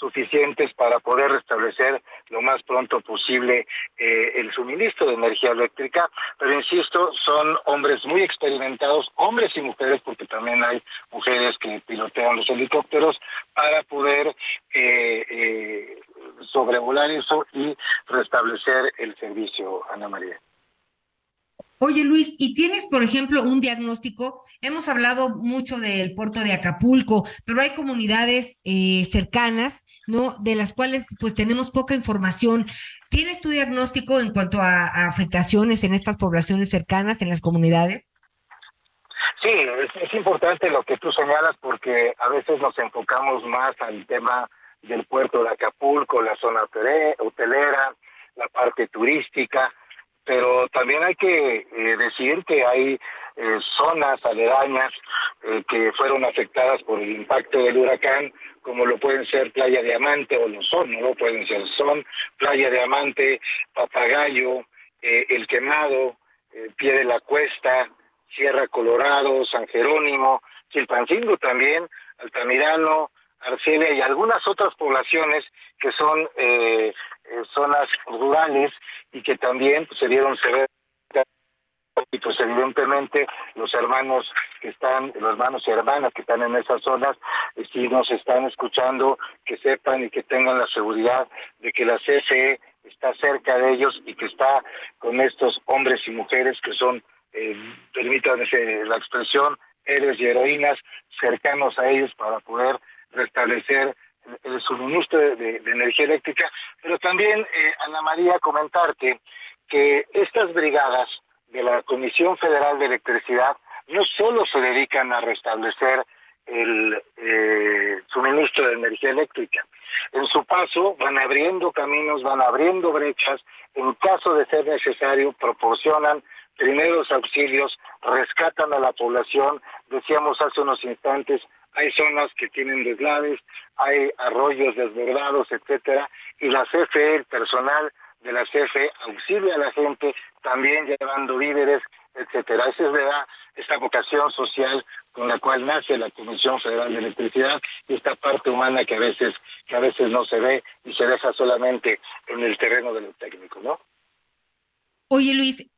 suficientes para poder restablecer lo más pronto posible eh, el suministro de energía eléctrica, pero insisto, son hombres muy experimentados, hombres y mujeres, porque también hay mujeres que pilotean los helicópteros, para poder eh, eh, sobrevolar eso y restablecer el servicio, Ana María. Oye Luis, ¿y tienes, por ejemplo, un diagnóstico? Hemos hablado mucho del puerto de Acapulco, pero hay comunidades eh, cercanas, ¿no? De las cuales pues tenemos poca información. ¿Tienes tu diagnóstico en cuanto a, afectaciones en estas poblaciones cercanas, en las comunidades? Sí, es, es importante lo que tú señalas porque a veces nos enfocamos más al tema del puerto de Acapulco, la zona hotelera, la parte turística, pero también hay que eh, decir que hay eh, zonas aledañas eh, que fueron afectadas por el impacto del huracán, como lo pueden ser Playa Diamante, o lo son, no lo pueden ser, son Playa Diamante, Papagayo, El Quemado, Pie de la Cuesta, Sierra Colorado, San Jerónimo, Chilpancingo también, Altamirano, Arcelia y algunas otras poblaciones que son eh, zonas rurales y que también pues, se vieron severas y pues evidentemente los hermanos que están, los hermanos y hermanas que están en esas zonas, eh, si nos están escuchando, que sepan y que tengan la seguridad de que la CFE está cerca de ellos y que está con estos hombres y mujeres que son, eh, permítanme la expresión, héroes y heroínas cercanos a ellos para poder restablecer el suministro de, energía eléctrica, pero también, eh, Ana María, comentarte que estas brigadas de la Comisión Federal de Electricidad no solo se dedican a restablecer el eh, suministro de energía eléctrica. En su paso van abriendo caminos, van abriendo brechas, en caso de ser necesario proporcionan primeros auxilios, rescatan a la población, decíamos hace unos instantes, hay zonas que tienen deslaves, hay arroyos desbordados, etcétera, y la CFE, el personal de la CFE auxilia a la gente también llevando víveres, etcétera. Esa es la, esta vocación social con la cual nace la Comisión Federal de Electricidad y esta parte humana que a veces que a veces no se ve y se deja solamente en el terreno de lo técnico, ¿no? Oye Luis,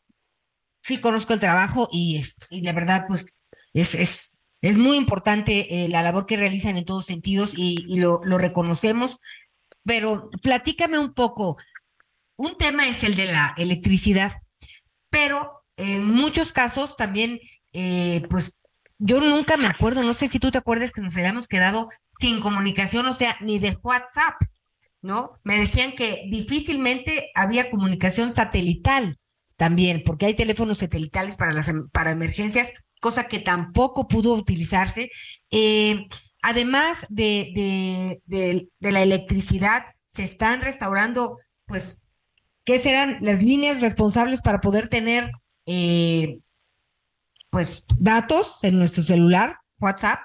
sí conozco el trabajo y, y la verdad pues es, es es muy importante eh, la labor que realizan en todos sentidos y, lo, reconocemos, pero platícame un poco. Un tema es el de la electricidad, pero en muchos casos también, eh, pues yo nunca me acuerdo, no sé si tú te acuerdas que nos habíamos quedado sin comunicación, o sea, ni de WhatsApp, ¿no? Me decían que difícilmente había comunicación satelital también, porque hay teléfonos satelitales para las para emergencias, cosa que tampoco pudo utilizarse. Eh, además de, de, la electricidad, se están restaurando, pues, ¿qué serán las líneas responsables para poder tener, eh, pues, datos en nuestro celular, WhatsApp?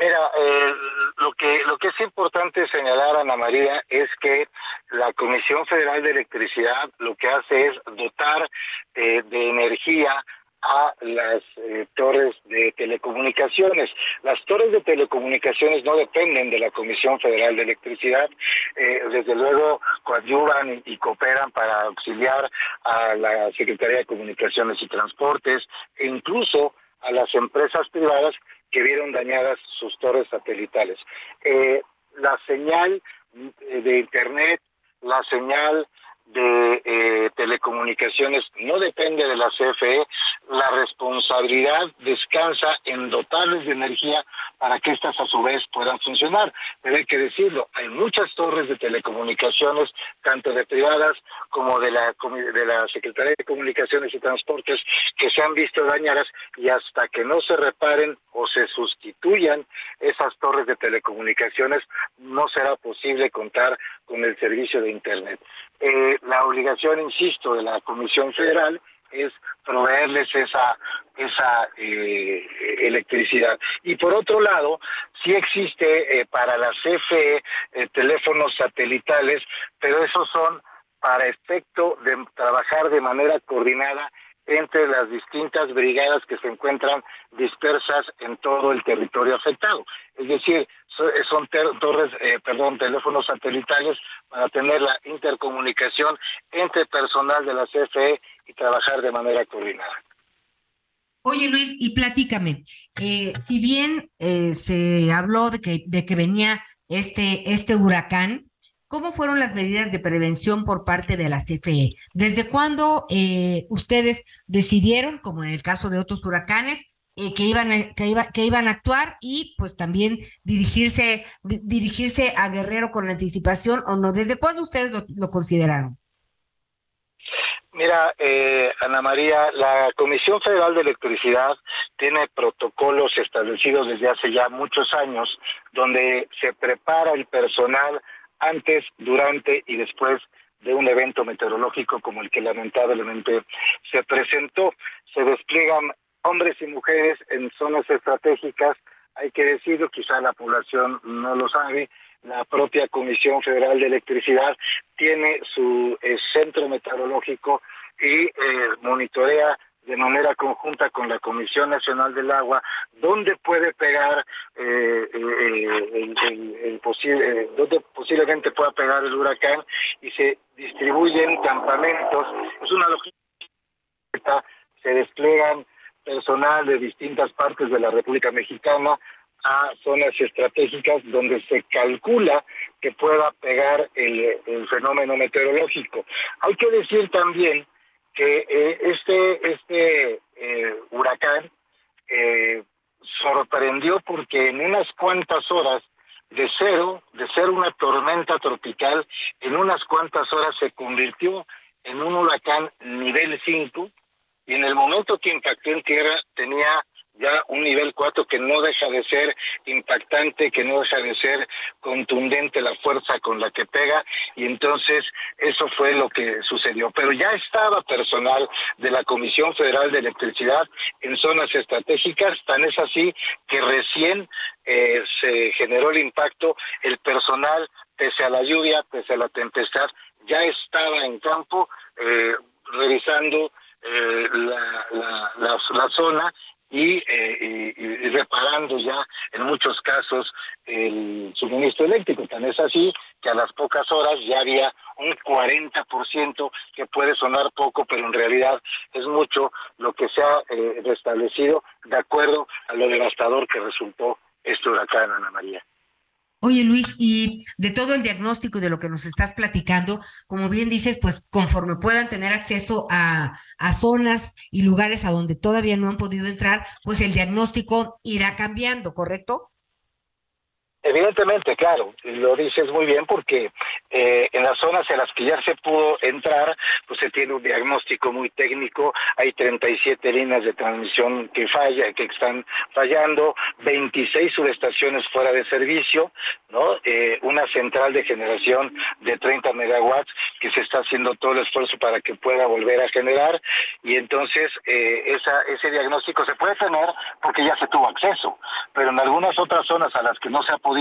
Mira, eh, lo que lo que es importante señalar, Ana María, es que la Comisión Federal de Electricidad lo que hace es dotar de energía a las eh, torres de telecomunicaciones. Las torres de telecomunicaciones no dependen de la Comisión Federal de Electricidad, eh, desde luego coadyuvan y, cooperan para auxiliar a la Secretaría de Comunicaciones y Transportes e incluso a las empresas privadas que vieron dañadas sus torres satelitales. Eh, la señal de Internet, la señal de eh, telecomunicaciones no depende de la CFE, la responsabilidad descansa en dotarles de energía para que éstas a su vez puedan funcionar. Pero hay que decirlo, hay muchas torres de telecomunicaciones, tanto de privadas como de la, de la Secretaría de Comunicaciones y Transportes, que se han visto dañadas y hasta que no se reparen o se sustituyan esas torres de telecomunicaciones, no será posible contar con el servicio de Internet. Eh, la obligación, insisto, de la Comisión Federal es proveerles esa esa eh, electricidad. Y por otro lado, sí existe eh, para la CFE teléfonos satelitales, pero esos son para efecto de trabajar de manera coordinada entre las distintas brigadas que se encuentran dispersas en todo el territorio afectado. Es decir, son torres, eh, perdón, teléfonos satelitales para tener la intercomunicación entre personal de la CFE y trabajar de manera coordinada. Oye Luis, y platícame, eh, si bien eh, se habló de que, de que venía este, este huracán, ¿Cómo fueron las medidas de prevención por parte de la CFE? ¿Desde cuándo eh, ustedes decidieron, como en el caso de otros huracanes, eh, que iban a, que, iba, que iban a actuar y pues también dirigirse dirigirse a Guerrero con anticipación o no? ¿Desde cuándo ustedes lo, consideraron? Mira, eh, Ana María, la Comisión Federal de Electricidad tiene protocolos establecidos desde hace ya muchos años donde se prepara el personal antes, durante y después de un evento meteorológico como el que lamentablemente se presentó. Se despliegan hombres y mujeres en zonas estratégicas, hay que decirlo, quizá la población no lo sabe, la propia Comisión Federal de Electricidad tiene su eh, centro meteorológico y eh, monitorea de manera conjunta con la Comisión Nacional del Agua dónde puede pegar eh, el, posible dónde posiblemente pueda pegar el huracán y se distribuyen campamentos. Es una logística se despliegan personal de distintas partes de la República Mexicana a zonas estratégicas donde se calcula que pueda pegar el, fenómeno meteorológico. Hay que decir también que eh, este, este eh, huracán eh, sorprendió porque en unas cuantas horas de cero, de ser una tormenta tropical, en unas cuantas horas se convirtió en un huracán nivel 5 y en el momento que impactó en tierra tenía ya un nivel 4 que no deja de ser impactante, que no deja de ser contundente la fuerza con la que pega y entonces eso fue lo que sucedió. Pero ya estaba personal de la Comisión Federal de Electricidad en zonas estratégicas, tan es así que recién eh, se generó el impacto, el personal, pese a la lluvia, pese a la tempestad, ya estaba en campo eh, revisando eh, la, la, la, zona eh, y, reparando ya en muchos casos el suministro eléctrico. Tan es así que a las pocas horas ya había un 40% que puede sonar poco, pero en realidad es mucho lo que se ha eh, restablecido de acuerdo a lo devastador que resultó este huracán, Ana María. Oye Luis, y de todo el diagnóstico y de lo que nos estás platicando, como bien dices, pues conforme puedan tener acceso a, a zonas y lugares a donde todavía no han podido entrar, pues el diagnóstico irá cambiando, ¿correcto? Evidentemente, claro, lo dices muy bien porque eh, en las zonas en las que ya se pudo entrar, pues se tiene un diagnóstico muy técnico, hay 37 líneas de transmisión que falla, que están fallando, 26 subestaciones fuera de servicio, ¿no? Eh, una central de generación de 30 megawatts que se está haciendo todo el esfuerzo para que pueda volver a generar y entonces eh, esa, ese diagnóstico se puede tener porque ya se tuvo acceso, pero en algunas otras zonas a las que no se ha podido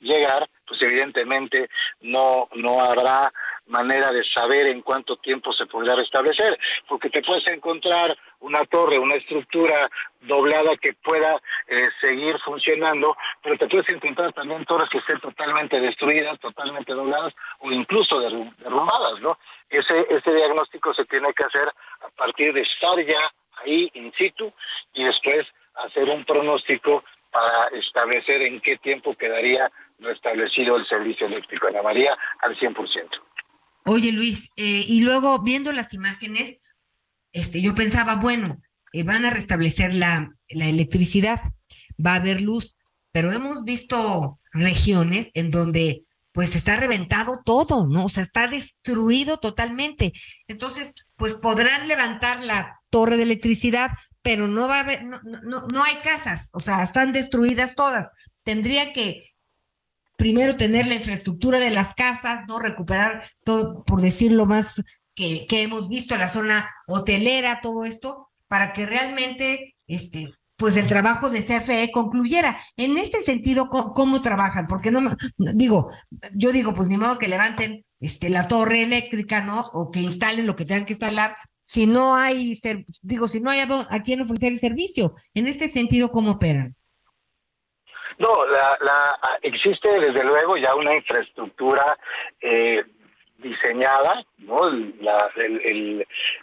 llegar, pues evidentemente no, no habrá manera de saber en cuánto tiempo se podrá restablecer, porque te puedes encontrar una torre, una estructura doblada que pueda eh, seguir funcionando, pero te puedes encontrar también torres que estén totalmente destruidas, totalmente dobladas o incluso derrumbadas, ¿no? Ese, ese diagnóstico se tiene que hacer a partir de estar ya ahí in situ y después hacer un pronóstico para establecer en qué tiempo quedaría restablecido el servicio eléctrico en la María al 100%. Oye Luis, eh, y luego viendo las imágenes, este, yo pensaba, bueno, eh, van a restablecer la, la electricidad, va a haber luz, pero hemos visto regiones en donde pues está reventado todo, ¿no? O sea, está destruido totalmente. Entonces, pues podrán levantar la torre de electricidad, pero no va a haber, no, no, no hay casas, o sea, están destruidas todas. Tendría que primero tener la infraestructura de las casas, ¿no? Recuperar todo, por decirlo más, que, que hemos visto, la zona hotelera, todo esto, para que realmente, este, pues el trabajo de CFE concluyera. En este sentido, ¿cómo, trabajan? Porque no, digo, yo digo, pues ni modo que levanten este, la torre eléctrica, ¿no? O que instalen lo que tengan que instalar, si no hay, digo, si no hay a, a quién ofrecer el servicio. En este sentido, ¿cómo operan? No, la, la, existe desde luego ya una infraestructura eh, diseñada, ¿no? La, el,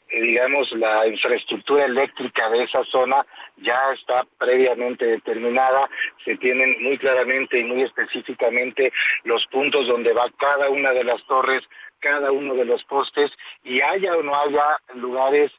eh, digamos, la infraestructura eléctrica de esa zona ya está previamente determinada, se tienen muy claramente y muy específicamente los puntos donde va cada una de las torres, cada uno de los postes, y haya o no haya lugares,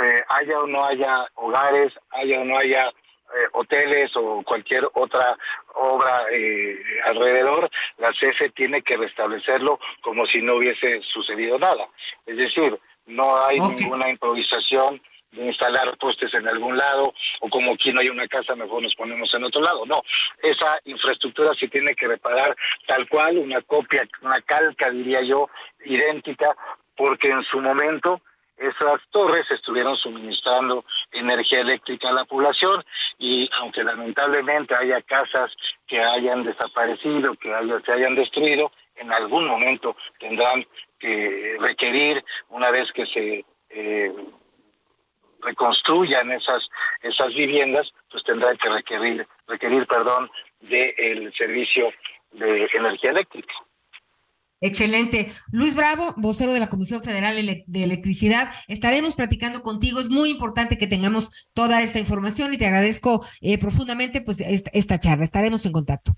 eh, haya o no haya hogares, haya o no haya eh, hoteles o cualquier otra obra eh, alrededor, la CFE tiene que restablecerlo como si no hubiese sucedido nada. Es decir, no hay ninguna improvisación instalar postes en algún lado o como aquí no hay una casa mejor nos ponemos en otro lado. No, esa infraestructura se tiene que reparar tal cual, una copia, una calca diría yo, idéntica, porque en su momento esas torres estuvieron suministrando energía eléctrica a la población y aunque lamentablemente haya casas que hayan desaparecido, que se hayan destruido, en algún momento tendrán que requerir, una vez que se eh, reconstruyan esas esas viviendas, pues tendrán que requerir requerir, perdón, del servicio de energía eléctrica. Excelente. Luis Bravo, vocero de la Comisión Federal de Electricidad, estaremos platicando contigo. Es muy importante que tengamos toda esta información y te agradezco eh, profundamente pues esta, charla. Estaremos en contacto.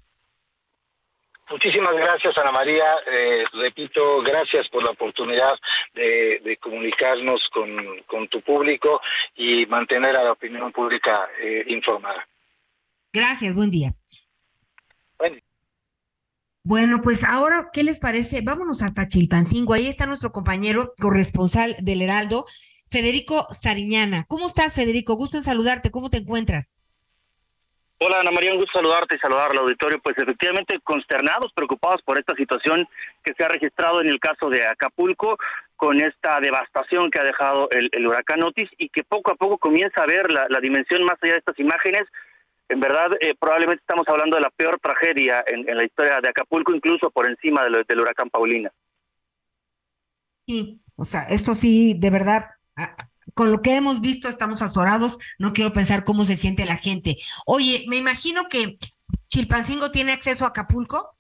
Muchísimas gracias, Ana María. Eh, repito, gracias por la oportunidad de, comunicarnos con, tu público y mantener a la opinión pública eh, informada. Gracias, buen día. Bueno, pues ahora, ¿qué les parece? Vámonos hasta Chilpancingo. Ahí está nuestro compañero corresponsal del Heraldo, Federico Sariñana. ¿Cómo estás, Federico? Gusto en saludarte. ¿Cómo te encuentras? Hola Ana María, un gusto saludarte y saludar al auditorio. Pues efectivamente consternados, preocupados por esta situación que se ha registrado en el caso de Acapulco, con esta devastación que ha dejado el, huracán Otis y que poco a poco comienza a ver la dimensión más allá de estas imágenes en verdad, eh, probablemente estamos hablando de la peor tragedia en, la historia de Acapulco, incluso por encima del huracán Paulina. Sí, o sea, esto sí, de verdad, con lo que hemos visto estamos azorados, no quiero pensar cómo se siente la gente. Oye, me imagino que Chilpancingo tiene acceso a Acapulco.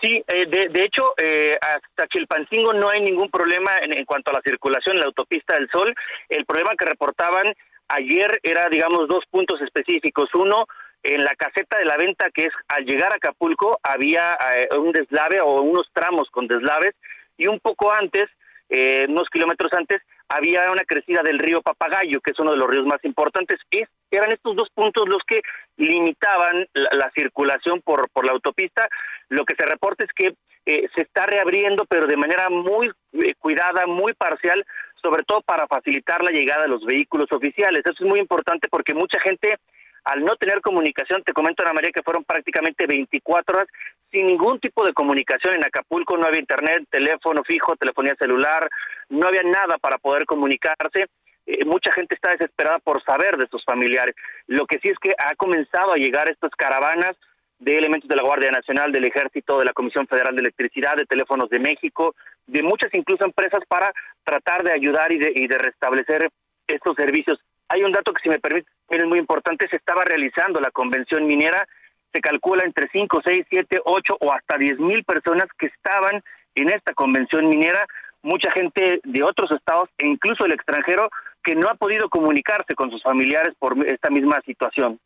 Sí, eh, de, hecho, eh, hasta Chilpancingo no hay ningún problema en, en, cuanto a la circulación en la autopista del Sol. El problema que reportaban Ayer era, digamos, dos puntos específicos. Uno, en la caseta de la venta, que es al llegar a Acapulco, había eh, un deslave o unos tramos con deslaves, y un poco antes, eh, unos kilómetros antes, había una crecida del río Papagayo, que es uno de los ríos más importantes. Es, eran estos dos puntos los que limitaban la, circulación por, por la autopista. Lo que se reporta es que eh, se está reabriendo, pero de manera muy cuidada, muy parcial, sobre todo para facilitar la llegada de los vehículos oficiales. Eso es muy importante porque mucha gente, al no tener comunicación, te comento Ana María que fueron prácticamente 24 horas sin ningún tipo de comunicación en Acapulco, no había internet, teléfono fijo, telefonía celular, no había nada para poder comunicarse. Eh, mucha gente está desesperada por saber de sus familiares. Lo que sí es que ha comenzado a llegar estas caravanas de elementos de la Guardia Nacional, del Ejército, de la Comisión Federal de Electricidad, de Teléfonos de México, de muchas incluso empresas para tratar de ayudar y de, y de restablecer estos servicios. Hay un dato que si me permite es muy importante, se estaba realizando la convención minera, se calcula entre 5, 6, 7, 8 o hasta 10 mil personas que estaban en esta convención minera, mucha gente de otros estados e incluso el extranjero que no ha podido comunicarse con sus familiares por esta misma situación.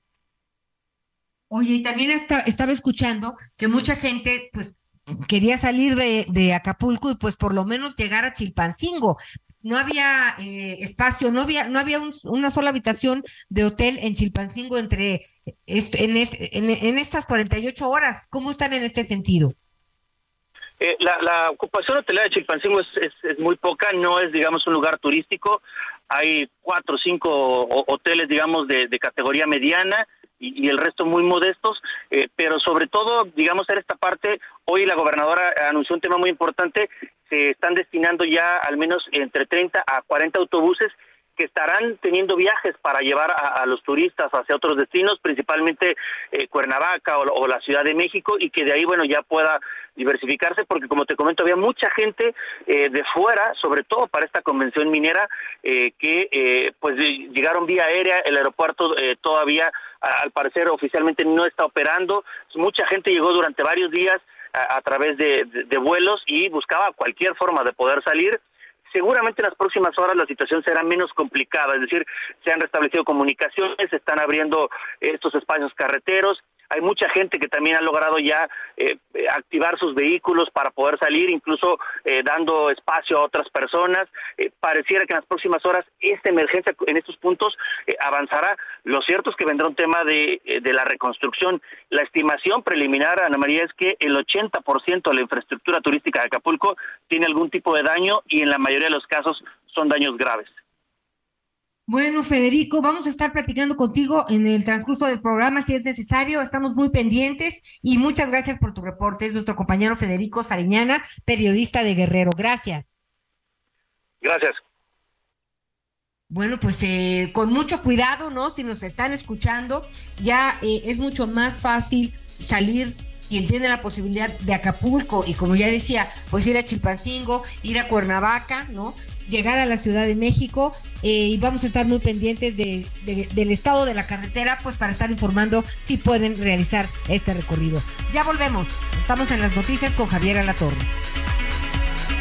Oye, y también estaba escuchando que mucha gente, pues, quería salir de, de, Acapulco y pues por lo menos llegar a Chilpancingo. No había eh, espacio, no había, no había una sola habitación de hotel en Chilpancingo entre en, en, estas 48 horas. ¿Cómo están en este sentido? Eh, la, ocupación hotelera de Chilpancingo es, es, muy poca, no es, digamos, un lugar turístico. Hay cuatro o cinco hoteles, digamos, de categoría mediana y, el resto muy modestos, eh, pero sobre todo, digamos, en esta parte, hoy la gobernadora anunció un tema muy importante, se están destinando ya al menos entre 30 a 40 autobuses que estarán teniendo viajes para llevar a, los turistas hacia otros destinos, principalmente eh, Cuernavaca o, la Ciudad de México, y que de ahí, bueno, ya pueda diversificarse, porque como te comento, había mucha gente eh, de fuera, sobre todo para esta convención minera, eh, que pues llegaron vía aérea, el aeropuerto todavía, al parecer, oficialmente no está operando, mucha gente llegó durante varios días a, través de vuelos y buscaba cualquier forma de poder salir seguramente en las próximas horas la situación será menos complicada, es decir, se han restablecido comunicaciones, se están abriendo estos espacios carreteros, hay mucha gente que también ha logrado ya eh, activar sus vehículos para poder salir, incluso eh, dando espacio a otras personas. Eh, pareciera que en las próximas horas esta emergencia en estos puntos avanzará. Lo cierto es que vendrá un tema de, de la reconstrucción. La estimación preliminar, Ana María, es que el 80% de la infraestructura turística de Acapulco tiene algún tipo de daño y en la mayoría de los casos son daños graves. Bueno, Federico, vamos a estar platicando contigo en el transcurso del programa si es necesario. Estamos muy pendientes y muchas gracias por tu reporte. Es nuestro compañero Federico Sariñana, periodista de Guerrero. Gracias. Gracias. Bueno, pues eh, con mucho cuidado, ¿no? Si nos están escuchando, ya eh, es mucho más fácil salir quien tiene la posibilidad de Acapulco y como ya decía, pues ir a Chilpancingo, ir a Cuernavaca, ¿no? Llegar a la Ciudad de México eh, y vamos a estar muy pendientes de, del estado de la carretera, pues para estar informando si pueden realizar este recorrido. Ya volvemos, estamos en las noticias con Javier Alatorre.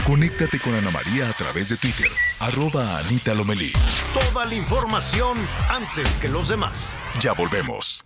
Conéctate con Ana María a través de Twitter, arroba Anita Lomelí. Toda la información antes que los demás. Ya volvemos.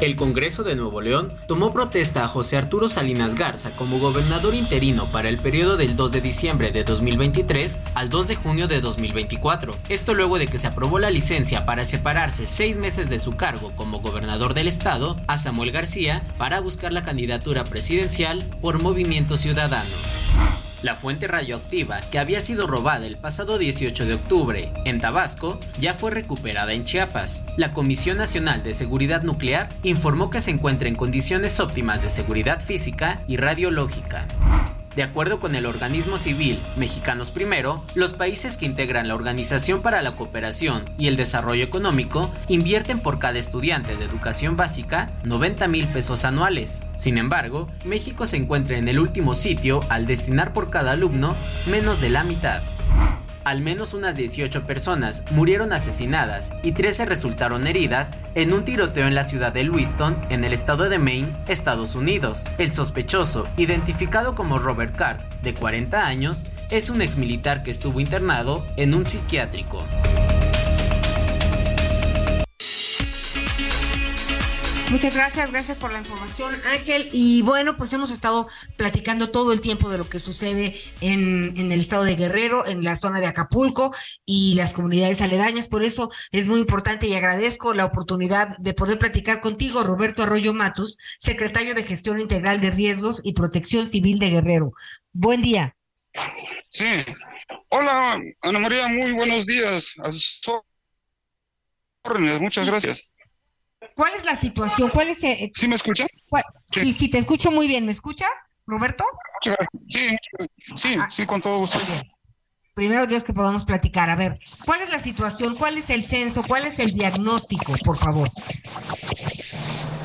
El Congreso de Nuevo León tomó protesta a José Arturo Salinas Garza como gobernador interino para el periodo del 2 de diciembre de 2023 al 2 de junio de 2024. Esto luego de que se aprobó la licencia para separarse seis meses de su cargo como gobernador del estado a Samuel García para buscar la candidatura presidencial por Movimiento Ciudadano. La fuente radioactiva, que había sido robada el pasado 18 de octubre en Tabasco, ya fue recuperada en Chiapas. La Comisión Nacional de Seguridad Nuclear informó que se encuentra en condiciones óptimas de seguridad física y radiológica. De acuerdo con el organismo civil Mexicanos Primero, los países que integran la Organización para la Cooperación y el Desarrollo Económico invierten por cada estudiante de educación básica 90 mil pesos anuales. Sin embargo, México se encuentra en el último sitio al destinar por cada alumno menos de la mitad al menos unas 18 personas murieron asesinadas y 13 resultaron heridas en un tiroteo en la ciudad de Lewiston, en el estado de Maine, Estados Unidos. El sospechoso, identificado como Robert Card, de 40 años, es un exmilitar que estuvo internado en un psiquiátrico. Muchas gracias, gracias por la información, Ángel. Y bueno, pues hemos estado platicando todo el tiempo de lo que sucede en, en, el estado de Guerrero, en la zona de Acapulco y las comunidades aledañas. Por eso es muy importante y agradezco la oportunidad de poder platicar contigo, Roberto Arroyo Matus, secretario de Gestión Integral de Riesgos y Protección Civil de Guerrero. Buen día. Sí. Hola, Ana María, muy buenos días. Muchas gracias. ¿Cuál es la situación? ¿Cuál es el... ¿Sí me escucha? Sí. sí, te escucho muy bien. ¿Me escucha, Roberto? Sí, sí, ah, sí, con todo gusto. Primero Dios que podamos platicar. A ver, ¿cuál es la situación? ¿Cuál es el censo? ¿Cuál es el diagnóstico, por favor?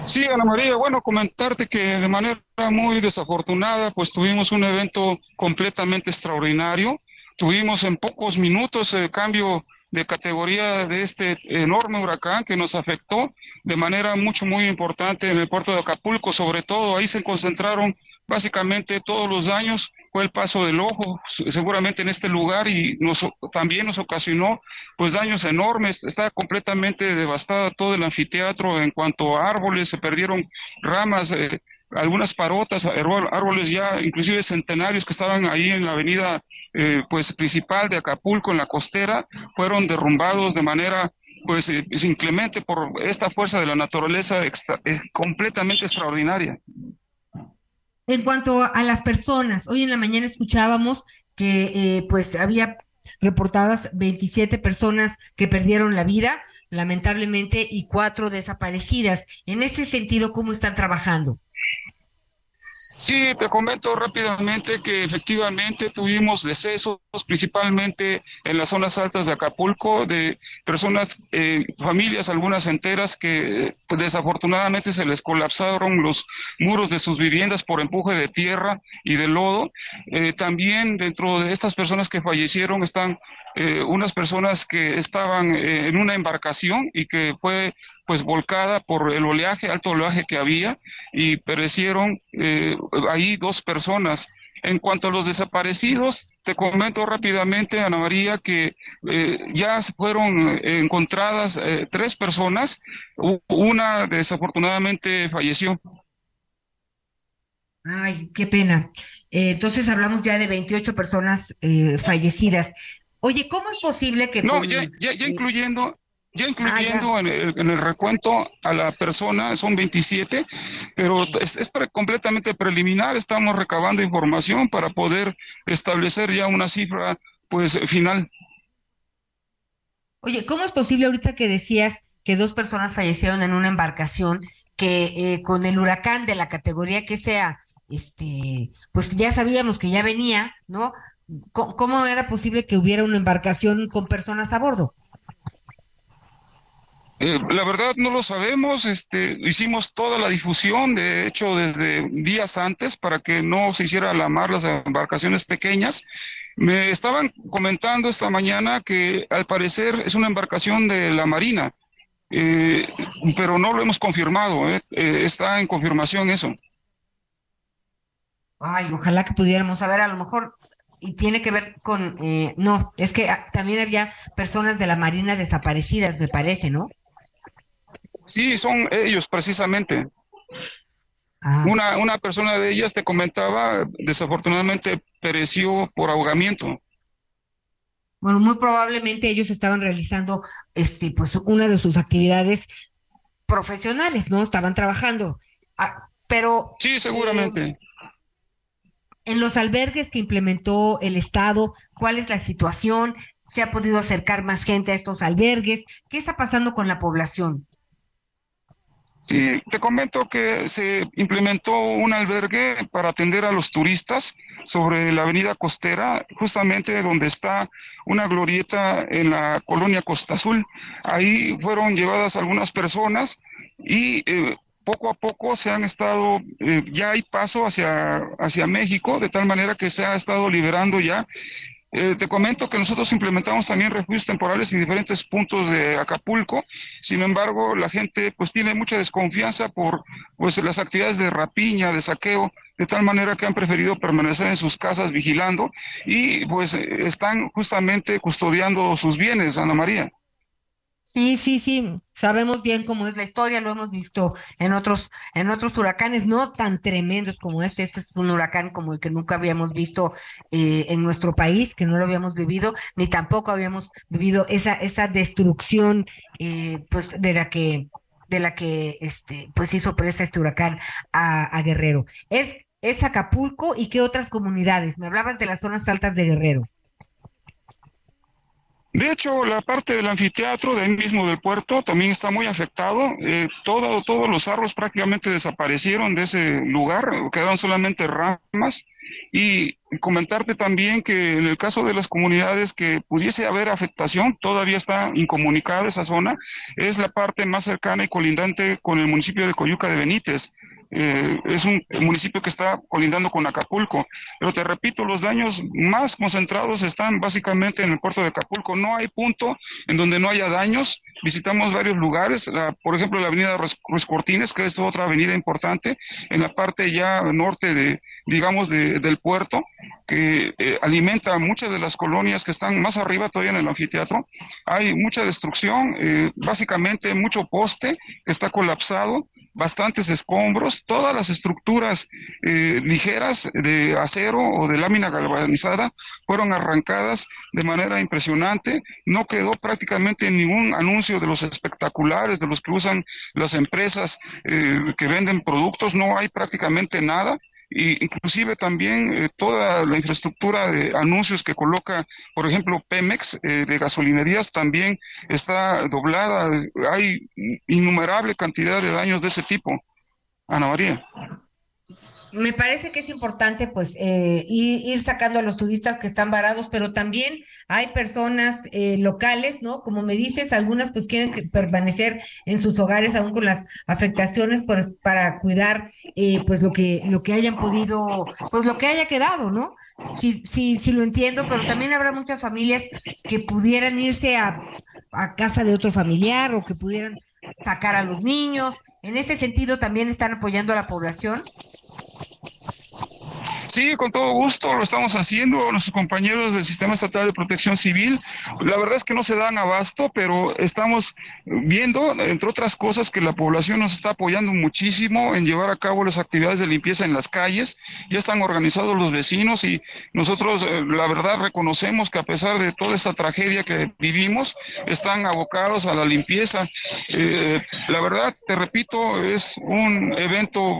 Sí, Ana María, bueno, comentarte que de manera muy desafortunada, pues tuvimos un evento completamente extraordinario. Tuvimos en pocos minutos el cambio de categoría de este enorme huracán que nos afectó de manera mucho, muy importante en el puerto de Acapulco, sobre todo ahí se concentraron básicamente todos los daños, fue el paso del ojo seguramente en este lugar y nos, también nos ocasionó pues daños enormes, está completamente devastado todo el anfiteatro en cuanto a árboles, se perdieron ramas, eh, algunas parotas, árboles ya inclusive centenarios que estaban ahí en la avenida eh, pues principal de Acapulco en la costera fueron derrumbados de manera pues eh, inclemente por esta fuerza de la naturaleza completamente extraordinaria. En cuanto a las personas, hoy en la mañana escuchábamos que eh, pues había reportadas 27 personas que perdieron la vida, lamentablemente, y cuatro desaparecidas. En ese sentido, ¿cómo están trabajando? Sí, te comento rápidamente que efectivamente tuvimos decesos, principalmente en las zonas altas de Acapulco, de personas, eh, familias, algunas enteras, que pues, desafortunadamente se les colapsaron los muros de sus viviendas por empuje de tierra y de lodo. Eh, también dentro de estas personas que fallecieron están eh, unas personas que estaban en una embarcación y que fue pues volcada por el oleaje, alto oleaje que había y perecieron eh, ahí dos personas. En cuanto a los desaparecidos, te comento rápidamente, Ana María, que eh, ya fueron encontradas eh, tres personas, una desafortunadamente falleció. Ay, qué pena. entonces hablamos ya de 28 personas fallecidas. Oye, ¿cómo es posible que... No, ya, ya, ya incluyendo, ya incluyendo en, el, recuento a la persona, son 27, pero es, completamente preliminar, estamos recabando información para poder establecer ya una cifra pues final. Oye, ¿cómo es posible ahorita que decías que dos personas fallecieron en una embarcación que eh, con el huracán de la categoría que sea, este, pues ya sabíamos que ya venía, ¿no? ¿Cómo era posible que hubiera una embarcación con personas a bordo? Eh, la verdad no lo sabemos, este, hicimos toda la difusión, de hecho desde días antes para que no se hiciera la mar las embarcaciones pequeñas. Me estaban comentando esta mañana que al parecer es una embarcación de la Marina, eh, pero no lo hemos confirmado, eh, está en confirmación eso. Ay, ojalá que pudiéramos saber, a lo mejor y tiene que ver con, no, es que ah, también había personas de la Marina desaparecidas, me parece, ¿no? Sí, son ellos precisamente. Ah. Una, una persona de ellas te comentaba, desafortunadamente pereció por ahogamiento. Bueno, muy probablemente ellos estaban realizando este, pues, una de sus actividades profesionales, ¿no? Estaban trabajando. Ah, pero. Sí, seguramente. Eh, en los albergues que implementó el Estado, ¿cuál es la situación? ¿Se ha podido acercar más gente a estos albergues? ¿Qué está pasando con la población? Sí, te comento que se implementó un albergue para atender a los turistas sobre la avenida costera, justamente donde está una glorieta en la colonia Costa Azul. Ahí fueron llevadas algunas personas y eh, poco a poco se han estado, eh, ya hay paso hacia, hacia México, de tal manera que se ha estado liberando ya eh, te comento que nosotros implementamos también refugios temporales en diferentes puntos de Acapulco. Sin embargo, la gente pues tiene mucha desconfianza por pues las actividades de rapiña, de saqueo, de tal manera que han preferido permanecer en sus casas vigilando y pues están justamente custodiando sus bienes, Ana María. Sí, sí, sí, sabemos bien cómo es la historia, lo hemos visto en otros, en otros huracanes, no tan tremendos como este, este es un huracán como el que nunca habíamos visto eh, en nuestro país, que no lo habíamos vivido, ni tampoco habíamos vivido esa, esa destrucción, eh, pues, de la que, de la que, este, pues hizo presa este huracán a, a Guerrero. Es, es Acapulco y qué otras comunidades. Me hablabas de las zonas altas de Guerrero. De hecho, la parte del anfiteatro, de ahí mismo del puerto, también está muy afectado. Eh, todo, todos los árboles prácticamente desaparecieron de ese lugar, quedaron solamente ramas. Y comentarte también que en el caso de las comunidades que pudiese haber afectación, todavía está incomunicada esa zona, es la parte más cercana y colindante con el municipio de Coyuca de Benítez. Eh, es un municipio que está colindando con Acapulco. Pero te repito, los daños más concentrados están básicamente en el puerto de Acapulco. No hay punto en donde no haya daños. Visitamos varios lugares, por ejemplo, la avenida Ruiz Cortines, que es otra avenida importante, en la parte ya norte de, digamos, del puerto, que eh, alimenta muchas de las colonias que están más arriba todavía en el anfiteatro. Hay mucha destrucción, eh, básicamente mucho poste está colapsado, bastantes escombros, todas las estructuras eh, ligeras de acero o de lámina galvanizada fueron arrancadas de manera impresionante. No quedó prácticamente ningún anuncio de los espectaculares, de los que usan las empresas eh, que venden productos, no hay prácticamente nada y inclusive también eh, toda la infraestructura de anuncios que coloca, por ejemplo, Pemex eh, de gasolinerías también está doblada. Hay innumerable cantidad de daños de ese tipo. Ana María. Me parece que es importante pues eh, ir, sacando a los turistas que están varados, pero también hay personas eh, locales, ¿no? Como me dices, algunas pues quieren permanecer en sus hogares aún con las afectaciones pues, para cuidar eh, pues lo que lo que hayan podido, pues lo que haya quedado, ¿no? Sí, sí, sí lo entiendo, pero también habrá muchas familias que pudieran irse a, a casa de otro familiar o que pudieran sacar a los niños. En ese sentido también están apoyando a la población. Sí, con todo gusto lo estamos haciendo. Nuestros compañeros del Sistema Estatal de Protección Civil, la verdad es que no se dan abasto, pero estamos viendo, entre otras cosas, que la población nos está apoyando muchísimo en llevar a cabo las actividades de limpieza en las calles. Ya están organizados los vecinos y nosotros, eh, la verdad, reconocemos que a pesar de toda esta tragedia que vivimos, están abocados a la limpieza. Eh, la verdad, te repito, es un evento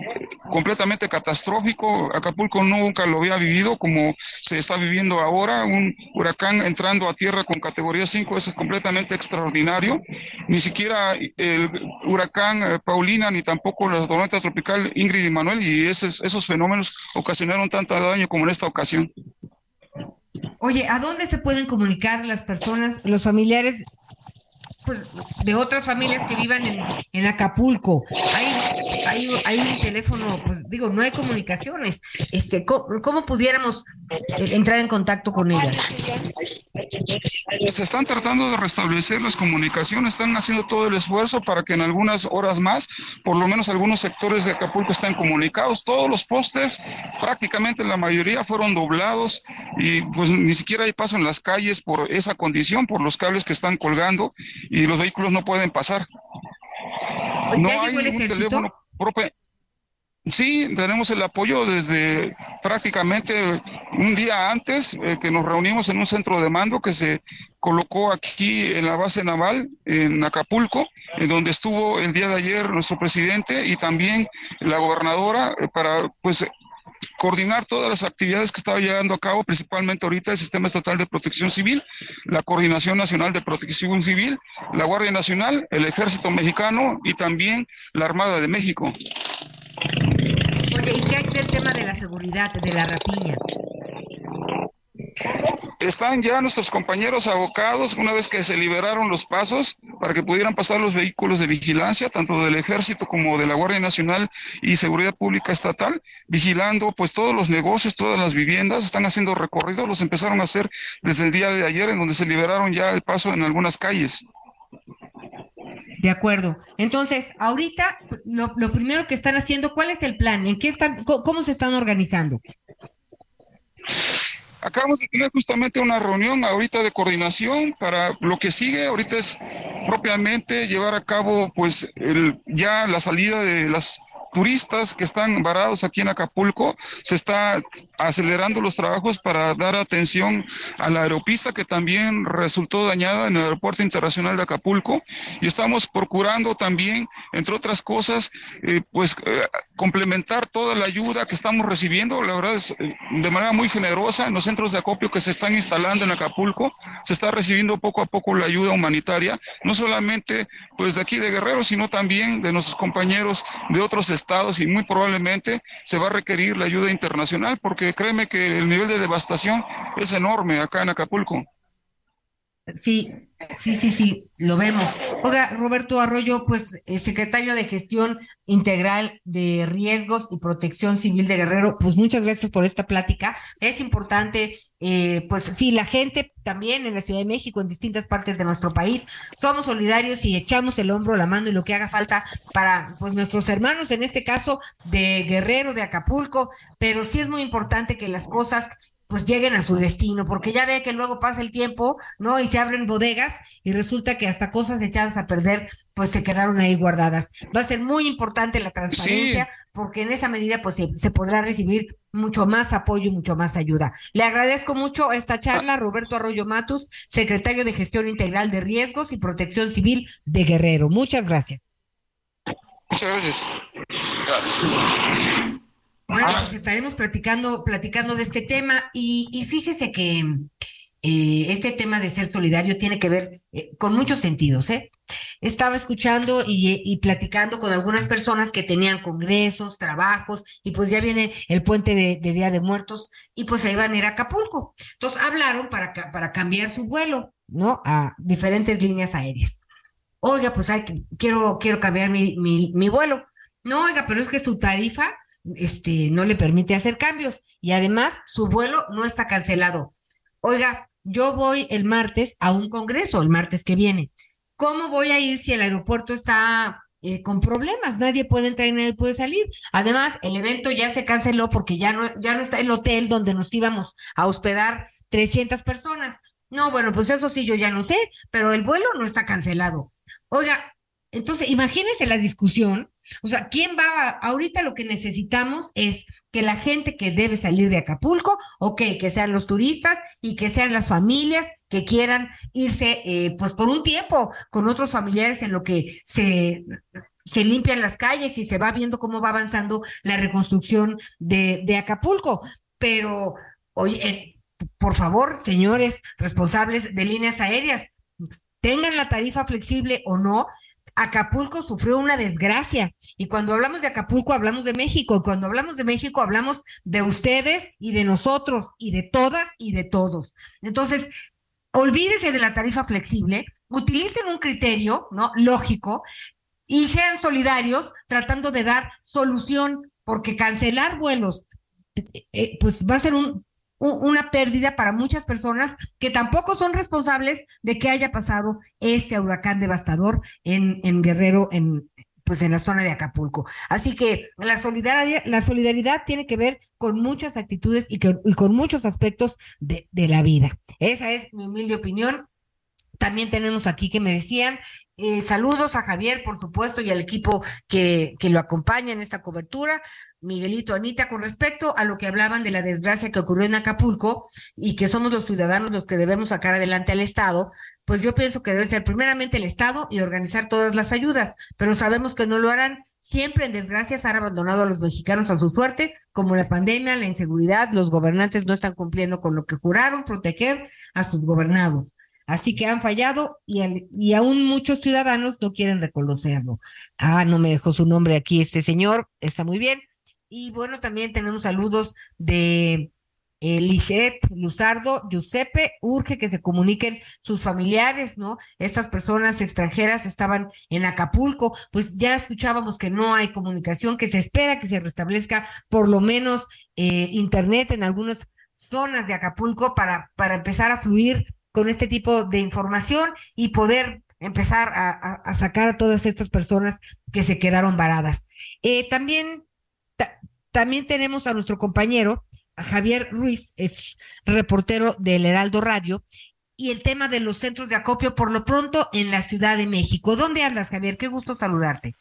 completamente catastrófico. Acapulco nunca lo había vivido como se está viviendo ahora, un huracán entrando a tierra con categoría 5, eso es completamente extraordinario. Ni siquiera el huracán eh, Paulina, ni tampoco la tormenta tropical Ingrid y Manuel, y esos, esos fenómenos ocasionaron tanto daño como en esta ocasión. Oye, ¿a dónde se pueden comunicar las personas, los familiares pues, de otras familias que vivan en, en Acapulco. Hay, hay, hay, un teléfono, pues digo, no hay comunicaciones. Este, ¿cómo, pudiéramos eh, entrar en contacto con ellas? Se están tratando de restablecer las comunicaciones, están haciendo todo el esfuerzo para que en algunas horas más, por lo menos algunos sectores de Acapulco estén comunicados. Todos los postes, prácticamente la mayoría fueron doblados y pues ni siquiera hay paso en las calles por esa condición, por los cables que están colgando y los vehículos no pueden pasar. No hay un teléfono propio. Sí, tenemos el apoyo desde prácticamente un día antes eh, que nos reunimos en un centro de mando que se colocó aquí en la base naval en Acapulco, en donde estuvo el día de ayer nuestro presidente y también la gobernadora eh, para pues coordinar todas las actividades que estaba llevando a cabo, principalmente ahorita el Sistema Estatal de Protección Civil, la Coordinación Nacional de Protección Civil, la Guardia Nacional, el Ejército Mexicano y también la Armada de México. Oye, ¿y qué hay del tema de la seguridad, de la rapiña? Están ya nuestros compañeros abocados, una vez que se liberaron los pasos, para que pudieran pasar los vehículos de vigilancia, tanto del Ejército como de la Guardia Nacional y Seguridad Pública Estatal, vigilando pues todos los negocios, todas las viviendas, están haciendo recorridos, los empezaron a hacer desde el día de ayer, en donde se liberaron ya el paso en algunas calles. De acuerdo. Entonces, ahorita lo, lo primero que están haciendo, ¿cuál es el plan? ¿En qué están, cómo se están organizando? Acabamos de tener justamente una reunión ahorita de coordinación para lo que sigue. Ahorita es propiamente llevar a cabo pues el, ya la salida de las turistas que están varados aquí en Acapulco. Se está acelerando los trabajos para dar atención a la aeropista que también resultó dañada en el Aeropuerto Internacional de Acapulco. Y estamos procurando también, entre otras cosas, eh, pues eh, complementar toda la ayuda que estamos recibiendo. La verdad es eh, de manera muy generosa en los centros de acopio que se están instalando en Acapulco. Se está recibiendo poco a poco la ayuda humanitaria, no solamente pues de aquí de Guerrero, sino también de nuestros compañeros de otros estados estados y muy probablemente se va a requerir la ayuda internacional porque créeme que el nivel de devastación es enorme acá en Acapulco. Sí, sí, sí, sí, lo vemos. Oiga, Roberto Arroyo, pues eh, secretario de Gestión Integral de Riesgos y Protección Civil de Guerrero, pues muchas gracias por esta plática. Es importante, eh, pues sí, la gente también en la Ciudad de México, en distintas partes de nuestro país, somos solidarios y echamos el hombro, la mano y lo que haga falta para pues nuestros hermanos, en este caso de Guerrero, de Acapulco, pero sí es muy importante que las cosas pues lleguen a su destino, porque ya ve que luego pasa el tiempo, ¿no? Y se abren bodegas y resulta que hasta cosas echadas a perder, pues se quedaron ahí guardadas. Va a ser muy importante la transparencia, porque en esa medida, pues se, podrá recibir mucho más apoyo y mucho más ayuda. Le agradezco mucho esta charla, Roberto Arroyo Matus, secretario de Gestión Integral de Riesgos y Protección Civil de Guerrero. Muchas gracias. Muchas gracias. Bueno, pues estaremos platicando, platicando de este tema y, fíjese que eh, este tema de ser solidario tiene que ver eh, con muchos sentidos. ¿eh? Estaba escuchando y, platicando con algunas personas que tenían congresos, trabajos, y pues ya viene el puente de, Día de Muertos, y pues se iban a ir a Acapulco. Entonces hablaron para, para cambiar su vuelo, ¿no? A diferentes líneas aéreas. Oiga, pues hay, quiero, quiero cambiar mi, mi, mi vuelo. No, oiga, pero es que su tarifa este, no le permite hacer cambios y además su vuelo no está cancelado. Oiga, yo voy el martes a un congreso, el martes que viene. ¿Cómo voy a ir si el aeropuerto está eh, con problemas? Nadie puede entrar y nadie puede salir. Además, el evento ya se canceló porque ya no, ya no está el hotel donde nos íbamos a hospedar 300 personas. No, bueno, pues eso sí, yo ya no sé, pero el vuelo no está cancelado. Oiga, entonces imagínense la discusión o sea, ¿quién va? ahorita lo que necesitamos es que la gente que debe salir de Acapulco, ok, que sean los turistas y que sean las familias que quieran irse, eh, pues por un tiempo con otros familiares en lo que se, se limpian las calles y se va viendo cómo va avanzando la reconstrucción de, de Acapulco. Pero, oye, eh, por favor, señores responsables de líneas aéreas, tengan la tarifa flexible o no, Acapulco sufrió una desgracia. Y cuando hablamos de Acapulco, hablamos de México. Y cuando hablamos de México, hablamos de ustedes y de nosotros y de todas y de todos. Entonces, olvídese de la tarifa flexible, utilicen un criterio, ¿no? Lógico y sean solidarios tratando de dar solución, porque cancelar vuelos, eh, eh, pues va a ser un una pérdida para muchas personas que tampoco son responsables de que haya pasado este huracán devastador en, en Guerrero, en, pues en la zona de Acapulco. Así que la solidaridad, la solidaridad tiene que ver con muchas actitudes y, y con muchos aspectos de, de, la vida. Esa es mi humilde opinión. También tenemos aquí que me decían, eh, saludos a Javier, por supuesto, y al equipo que, que lo acompaña en esta cobertura. Miguelito, Anita, con respecto a lo que hablaban de la desgracia que ocurrió en Acapulco y que somos los ciudadanos los que debemos sacar adelante al Estado, pues yo pienso que debe ser primeramente el Estado y organizar todas las ayudas, pero sabemos que no lo harán. Siempre en desgracias han abandonado a los mexicanos a su suerte, como la pandemia, la inseguridad, los gobernantes no están cumpliendo con lo que juraron proteger a sus gobernados. Así que han fallado y, y, aún muchos ciudadanos no quieren reconocerlo. Ah, no me dejó su nombre aquí este señor, está muy bien. Y bueno, también tenemos saludos de eh, Luzardo, Giuseppe, urge que se comuniquen sus familiares, ¿no? Estas personas extranjeras estaban en Acapulco, pues ya escuchábamos que no hay comunicación, que se espera que se restablezca por lo menos eh, internet en algunas zonas de Acapulco para, para empezar a fluir con este tipo de información y poder empezar a, sacar a todas estas personas que se quedaron varadas. Eh, también también tenemos a nuestro compañero, Javier Ruiz, es reportero del Heraldo Radio, y el tema de los centros de acopio por lo pronto en la Ciudad de México. ¿Dónde andas, Javier? Qué gusto saludarte.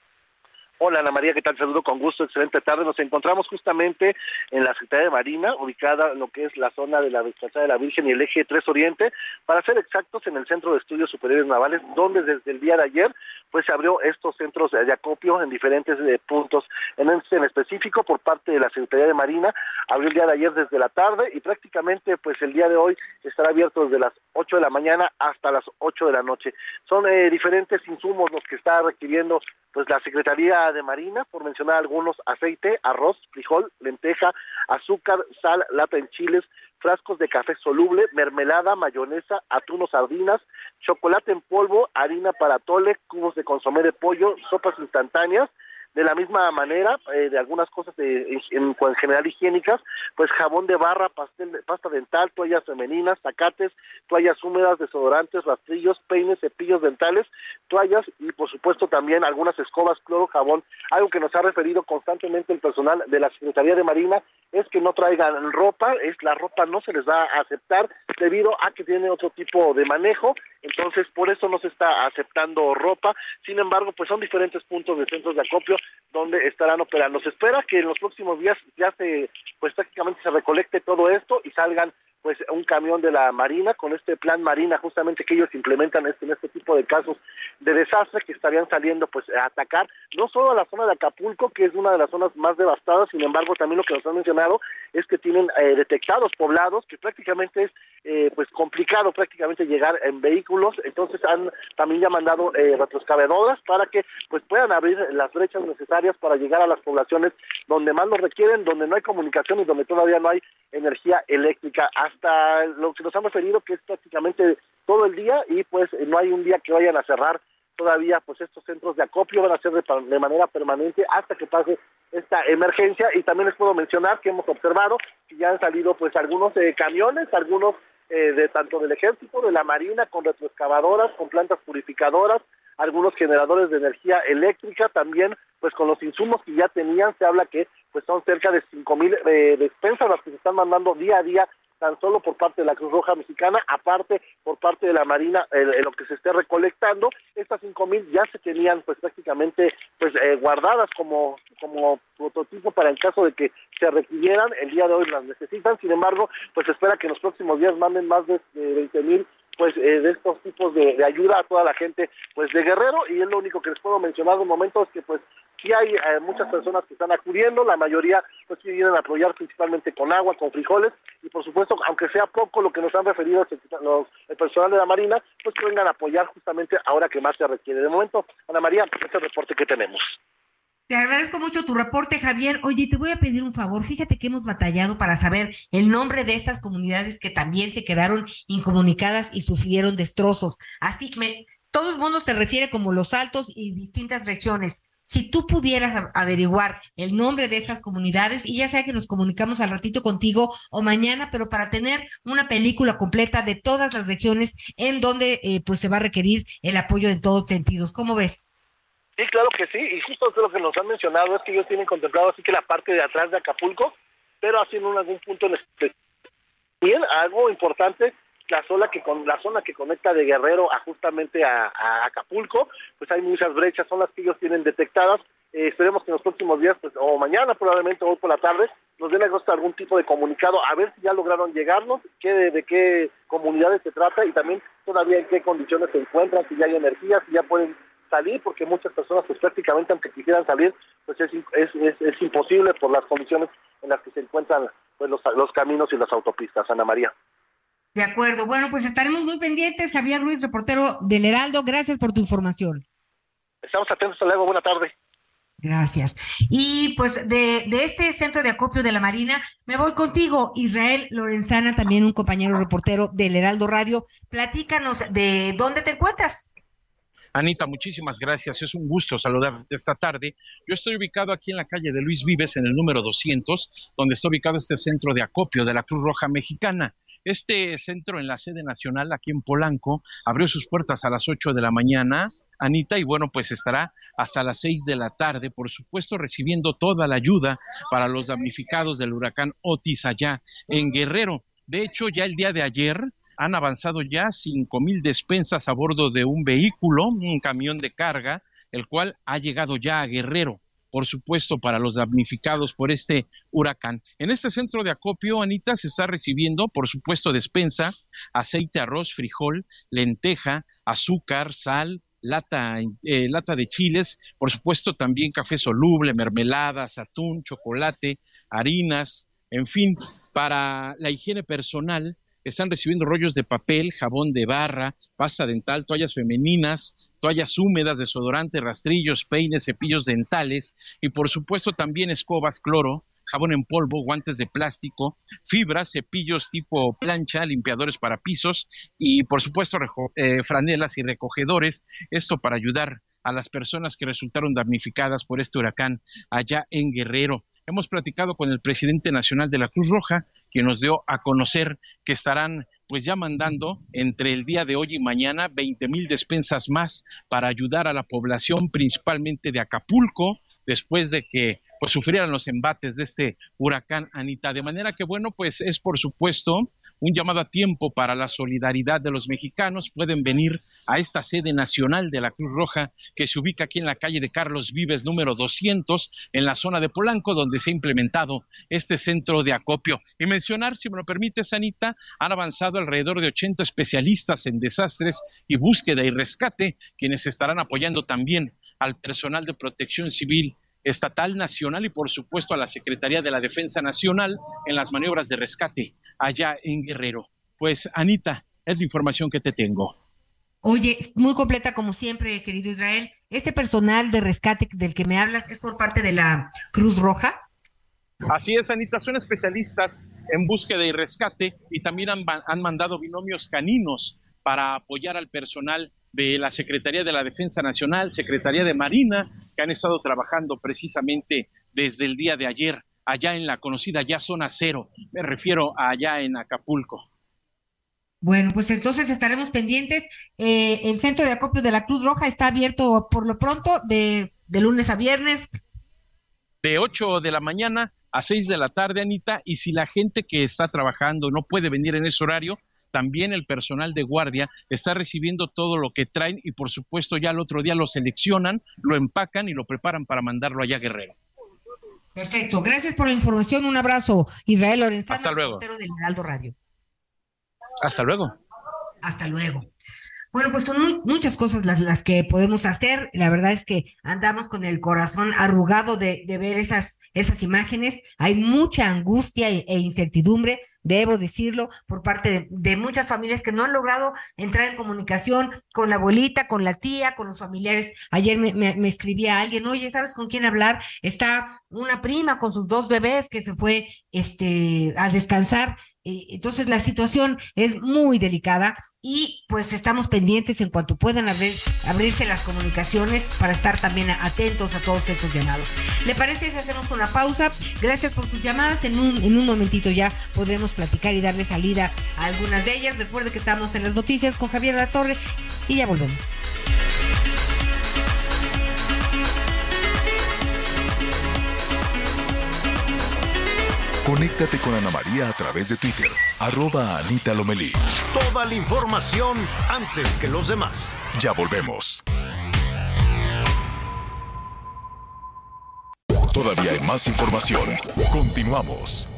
Hola Ana María, ¿qué tal? Saludo con gusto, excelente tarde. Nos encontramos justamente en la Secretaría de Marina, ubicada en lo que es la zona de la Desplazada de la Virgen y el eje 3 Oriente, para ser exactos en el Centro de Estudios Superiores Navales, donde desde el día de ayer pues se abrió estos centros de acopio en diferentes eh, puntos. En, este, en específico, por parte de la Secretaría de Marina, abrió el día de ayer desde la tarde y prácticamente pues el día de hoy estará abierto desde las 8 de la mañana hasta las 8 de la noche. Son eh, diferentes insumos los que está requiriendo pues la Secretaría de Marina, por mencionar algunos, aceite, arroz, frijol, lenteja, azúcar, sal, lata en chiles, frascos de café soluble, mermelada, mayonesa, atún sardinas, chocolate en polvo, harina para tole, cubos de consomé de pollo, sopas instantáneas, de la misma manera, eh, de algunas cosas de, en, general higiénicas, pues jabón de barra, pastel, pasta dental, toallas femeninas, tacates, toallas húmedas, desodorantes, rastrillos, peines, cepillos dentales, toallas y por supuesto también algunas escobas, cloro, jabón. Algo que nos ha referido constantemente el personal de la Secretaría de Marina es que no traigan ropa, es la ropa no se les va a aceptar debido a que tiene otro tipo de manejo, entonces por eso no se está aceptando ropa. Sin embargo, pues son diferentes puntos de centros de acopio donde estarán operando. Se espera que en los próximos días ya se, pues prácticamente se recolecte todo esto y salgan pues un camión de la Marina con este plan Marina justamente que ellos implementan este, en este tipo de casos de desastre que estarían saliendo pues a atacar no solo a la zona de Acapulco que es una de las zonas más devastadas sin embargo también lo que nos han mencionado es que tienen eh, detectados poblados que prácticamente es eh, pues complicado prácticamente llegar en vehículos. Entonces han también ya mandado eh, retroexcavadoras para que pues puedan abrir las brechas necesarias para llegar a las poblaciones donde más lo requieren donde no hay comunicación y donde todavía no hay energía eléctrica hasta lo que nos han referido que es prácticamente todo el día y pues no hay un día que vayan a cerrar todavía pues estos centros de acopio van a ser de, manera permanente hasta que pase esta emergencia. Y también les puedo mencionar que hemos observado que ya han salido pues algunos eh, camiones, algunos eh, de tanto del ejército, de la marina, con retroexcavadoras, con plantas purificadoras, algunos generadores de energía eléctrica, también pues con los insumos que ya tenían, se habla que pues son cerca de cinco mil eh, despensas las que se están mandando día a día tan solo por parte de la Cruz Roja Mexicana, aparte por parte de la Marina, en lo que se esté recolectando, estas cinco mil ya se tenían pues prácticamente pues eh, guardadas como como prototipo para el caso de que se requirieran, el día de hoy las necesitan, sin embargo, pues espera que en los próximos días manden más de, veinte mil pues eh, de estos tipos de, de, ayuda a toda la gente pues de Guerrero y es lo único que les puedo mencionar de momento es que pues sí hay eh, muchas personas que están acudiendo, la mayoría pues sí vienen a apoyar principalmente con agua, con frijoles y por supuesto, aunque sea poco lo que nos han referido los, el personal de la Marina, pues que vengan a apoyar justamente ahora que más se requiere. De momento, Ana María, este es reporte que tenemos. Te agradezco mucho tu reporte, Javier. Oye, te voy a pedir un favor. Fíjate que hemos batallado para saber el nombre de estas comunidades que también se quedaron incomunicadas y sufrieron destrozos. Así que todo el mundo se refiere como los altos y distintas regiones si tú pudieras averiguar el nombre de estas comunidades, y ya sea que nos comunicamos al ratito contigo o mañana, pero para tener una película completa de todas las regiones en donde eh, pues se va a requerir el apoyo en todos sentidos. ¿Cómo ves? Sí, claro que sí, y justo lo que nos han mencionado es que ellos tienen contemplado así que la parte de atrás de Acapulco, pero haciendo en algún punto en Bien, algo importante la zona que con la zona que conecta de Guerrero a justamente a, Acapulco, pues hay muchas brechas, son las que ellos tienen detectadas. Eh, esperemos que en los próximos días, pues, o mañana probablemente, o hoy por la tarde, nos den algún tipo de comunicado, a ver si ya lograron llegarnos, qué, de, qué comunidades se trata y también todavía en qué condiciones se encuentran, si ya hay energía, si ya pueden salir, porque muchas personas, pues prácticamente, aunque quisieran salir, pues es, es, es, imposible por las condiciones en las que se encuentran pues los, los caminos y las autopistas, Ana María. De acuerdo. Bueno, pues estaremos muy pendientes. Javier Ruiz, reportero del Heraldo, gracias por tu información. Estamos atentos, hasta luego, buena tarde. Gracias. Y pues de, de, este centro de acopio de la Marina, me voy contigo, Israel Lorenzana, también un compañero reportero del Heraldo Radio. Platícanos de dónde te encuentras. Anita, muchísimas gracias. Es un gusto saludarte esta tarde. Yo estoy ubicado aquí en la calle de Luis Vives, en el número 200, donde está ubicado este centro de acopio de la Cruz Roja Mexicana. Este centro en la sede nacional, aquí en Polanco, abrió sus puertas a las 8 de la mañana. Anita, y bueno, pues estará hasta las 6 de la tarde, por supuesto, recibiendo toda la ayuda para los damnificados del huracán Otis allá en Guerrero. De hecho, ya el día de ayer, han avanzado ya cinco mil despensas a bordo de un vehículo, un camión de carga, el cual ha llegado ya a Guerrero por supuesto, para los damnificados por este huracán. En este centro de acopio, Anita, se está recibiendo, por supuesto, despensa, aceite, arroz, frijol, lenteja, azúcar, sal, lata, eh, lata de chiles, por supuesto, también café soluble, mermeladas, atún, chocolate, harinas, en fin, para la higiene personal están recibiendo rollos de papel, jabón de barra, pasta dental, toallas femeninas, toallas húmedas, desodorante, rastrillos, peines, cepillos dentales y por supuesto también escobas, cloro, jabón en polvo, guantes de plástico, fibras, cepillos tipo plancha, limpiadores para pisos y por supuesto eh, franelas y recogedores, esto para ayudar a las personas que resultaron damnificadas por este huracán allá en Guerrero. Hemos platicado con el presidente nacional de la Cruz Roja, que nos dio a conocer que estarán pues ya mandando entre el día de hoy y mañana 20 mil despensas más para ayudar a la población, principalmente de Acapulco, después de que pues sufrieran los embates de este huracán Anita. De manera que bueno, pues es por supuesto un llamado a tiempo para la solidaridad de los mexicanos. Pueden venir a esta sede nacional de la Cruz Roja que se ubica aquí en la calle de Carlos Vives número 200 en la zona de Polanco donde se ha implementado este centro de acopio. Y mencionar, si me lo permite, Sanita, han avanzado alrededor de 80 especialistas en desastres y búsqueda y rescate, quienes estarán apoyando también al personal de protección civil estatal, nacional y por supuesto a la Secretaría de la Defensa Nacional en las maniobras de rescate allá en Guerrero. Pues Anita, es la información que te tengo. Oye, muy completa como siempre, querido Israel. ¿Este personal de rescate del que me hablas es por parte de la Cruz Roja? Así es, Anita, son especialistas en búsqueda y rescate y también han, han mandado binomios caninos para apoyar al personal de la Secretaría de la Defensa Nacional, Secretaría de Marina, que han estado trabajando precisamente desde el día de ayer allá en la conocida ya zona cero. Me refiero a allá en Acapulco. Bueno, pues entonces estaremos pendientes. Eh, el centro de acopio de la Cruz Roja está abierto por lo pronto de, de lunes a viernes. De 8 de la mañana a 6 de la tarde, Anita, y si la gente que está trabajando no puede venir en ese horario, también el personal de guardia está recibiendo todo lo que traen y por supuesto ya el otro día lo seleccionan, lo empacan y lo preparan para mandarlo allá a Guerrero. Perfecto, gracias por la información, un abrazo, Israel Lorenzano, Hasta luego. del Heraldo Radio. Hasta luego. Hasta luego. Bueno, pues son muy, muchas cosas las, las que podemos hacer. La verdad es que andamos con el corazón arrugado de, de ver esas, esas imágenes. Hay mucha angustia e, e incertidumbre, debo decirlo, por parte de, muchas familias que no han logrado entrar en comunicación con la abuelita, con la tía, con los familiares. Ayer me, me, me escribía alguien, oye, ¿sabes con quién hablar? Está una prima con sus dos bebés que se fue este, a descansar. Entonces la situación es muy delicada y pues estamos pendientes en cuanto puedan abrir, abrirse las comunicaciones para estar también atentos a todos estos llamados. ¿Le parece si hacemos una pausa? Gracias por tus llamadas. En un, en un momentito ya podremos platicar y darle salida a algunas de ellas. Recuerde que estamos en las noticias con Javier La Torre y ya volvemos. Conéctate con Ana María a través de Twitter, arroba Anita Lomelí. Toda la información antes que los demás. Ya volvemos. Todavía hay más información. Continuamos.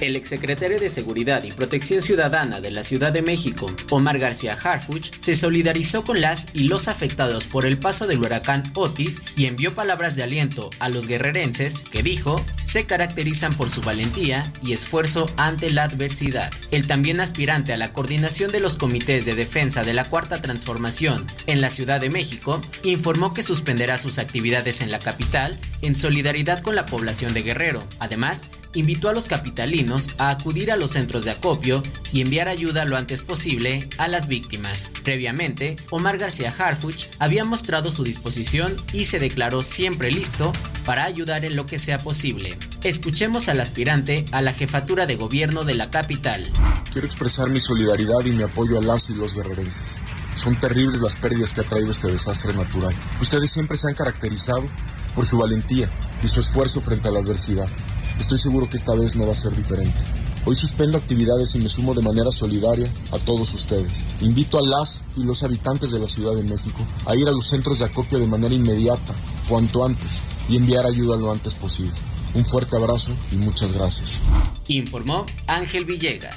El exsecretario de Seguridad y Protección Ciudadana de la Ciudad de México, Omar García Harfuch, se solidarizó con las y los afectados por el paso del huracán Otis y envió palabras de aliento a los guerrerenses que dijo se caracterizan por su valentía y esfuerzo ante la adversidad. El también aspirante a la coordinación de los comités de defensa de la Cuarta Transformación en la Ciudad de México informó que suspenderá sus actividades en la capital en solidaridad con la población de Guerrero. Además, invitó a los capitalinos a acudir a los centros de acopio y enviar ayuda lo antes posible a las víctimas. Previamente, Omar García Harfuch había mostrado su disposición y se declaró siempre listo para ayudar en lo que sea posible. Escuchemos al aspirante a la jefatura de gobierno de la capital. Quiero expresar mi solidaridad y mi apoyo a las y los guerrerenses. Son terribles las pérdidas que ha traído este desastre natural. Ustedes siempre se han caracterizado por su valentía y su esfuerzo frente a la adversidad. Estoy seguro que esta vez no va a ser diferente. Hoy suspendo actividades y me sumo de manera solidaria a todos ustedes. Invito a las y los habitantes de la Ciudad de México a ir a los centros de acopio de manera inmediata, cuanto antes, y enviar ayuda lo antes posible. Un fuerte abrazo y muchas gracias. Informó Ángel Villegas.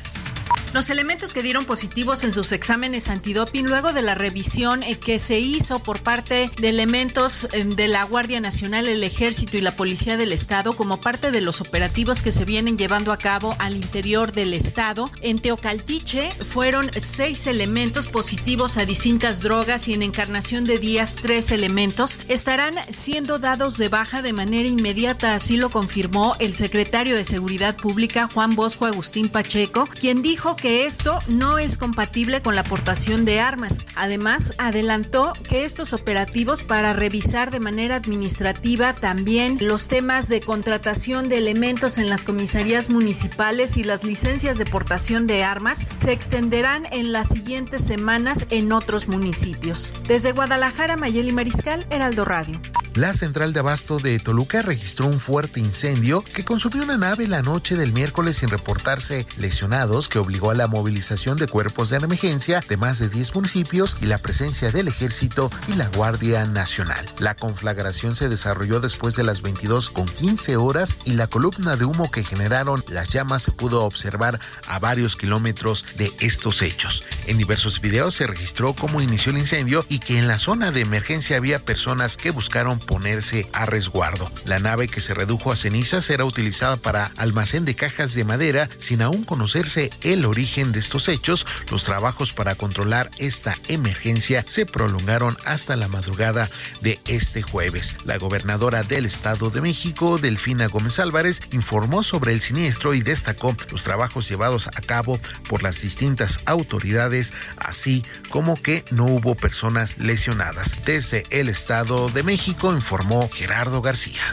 Los elementos que dieron positivos en sus exámenes antidoping luego de la revisión que se hizo por parte de elementos de la Guardia Nacional, el Ejército y la Policía del Estado como parte de los operativos que se vienen llevando a cabo al interior del Estado. En Teocaltiche fueron seis elementos positivos a distintas drogas y en Encarnación de Díaz tres elementos estarán siendo dados de baja de manera inmediata, así lo confirmó el secretario de Seguridad Pública Juan Bosco Agustín Pacheco, quien dijo que esto no es compatible con la aportación de armas. Además, adelantó que estos operativos para revisar de manera administrativa también los temas de contratación de elementos en las comisarías municipales y las licencias de portación de armas se extenderán en las siguientes semanas en otros municipios. Desde Guadalajara, Mayeli Mariscal, Heraldo Radio. La central de abasto de Toluca registró un fuerte incendio que consumió una nave la noche del miércoles sin reportarse lesionados, que obligó a la movilización de cuerpos de emergencia de más de 10 municipios y la presencia del ejército y la Guardia Nacional. La conflagración se desarrolló después de las 22 con 15 horas y la columna de humo que generaron las llamas se pudo observar a varios kilómetros de estos hechos. En diversos videos se registró cómo inició el incendio y que en la zona de emergencia había personas que buscaron ponerse a resguardo. La nave que se redujo a cenizas era utilizada para almacén de cajas de madera sin aún conocerse origen de estos hechos. Los trabajos para controlar esta emergencia se prolongaron hasta la madrugada de este jueves. La gobernadora del Estado de México, Delfina Gómez Álvarez, informó sobre el siniestro y destacó los trabajos llevados a cabo por las distintas autoridades, así como que no hubo personas lesionadas. Desde el Estado de México informó Gerardo García.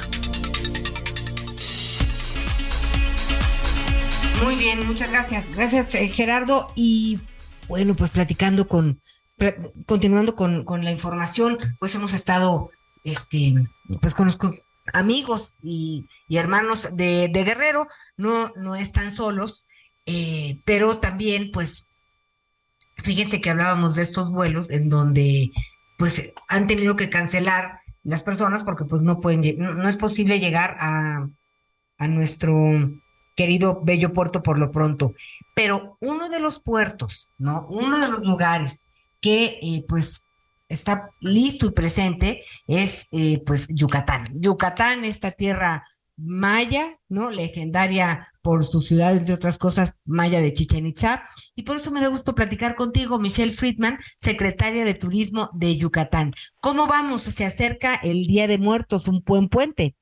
Muy bien, muchas gracias. Gracias, eh, Gerardo. Y bueno, pues platicando con, continuando con, con, la información, pues hemos estado, este, pues con los amigos y, hermanos de, Guerrero, no, no están solos, eh, pero también, pues, fíjense que hablábamos de estos vuelos en donde, pues, han tenido que cancelar las personas porque, pues, no pueden, no es posible llegar a, a nuestro querido Bello Puerto por lo pronto. Pero uno de los puertos, ¿no? Uno de los lugares que eh, pues está listo y presente es eh, pues Yucatán. Yucatán, esta tierra maya, ¿no? Legendaria por su ciudad, entre otras cosas, maya de Chichen Itza. Y por eso me da gusto platicar contigo, Michelle Friedman, secretaria de Turismo de Yucatán. ¿Cómo vamos? Se acerca el Día de Muertos, un buen puente.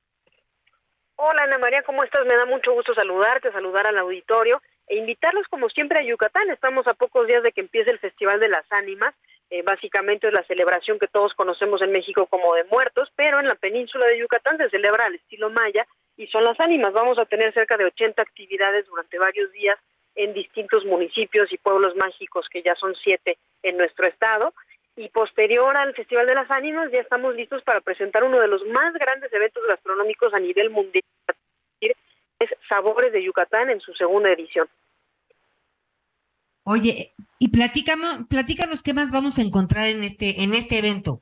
Hola Ana María, ¿cómo estás? Me da mucho gusto saludarte, saludar al auditorio e invitarlos como siempre a Yucatán. Estamos a pocos días de que empiece el Festival de las Ánimas. Eh, básicamente es la celebración que todos conocemos en México como de muertos, pero en la península de Yucatán se celebra al estilo maya y son las ánimas. Vamos a tener cerca de 80 actividades durante varios días en distintos municipios y pueblos mágicos, que ya son siete en nuestro estado y posterior al Festival de las Ánimas ya estamos listos para presentar uno de los más grandes eventos gastronómicos a nivel mundial, es Sabores de Yucatán en su segunda edición. Oye, y platícanos, platícanos qué más vamos a encontrar en este en este evento.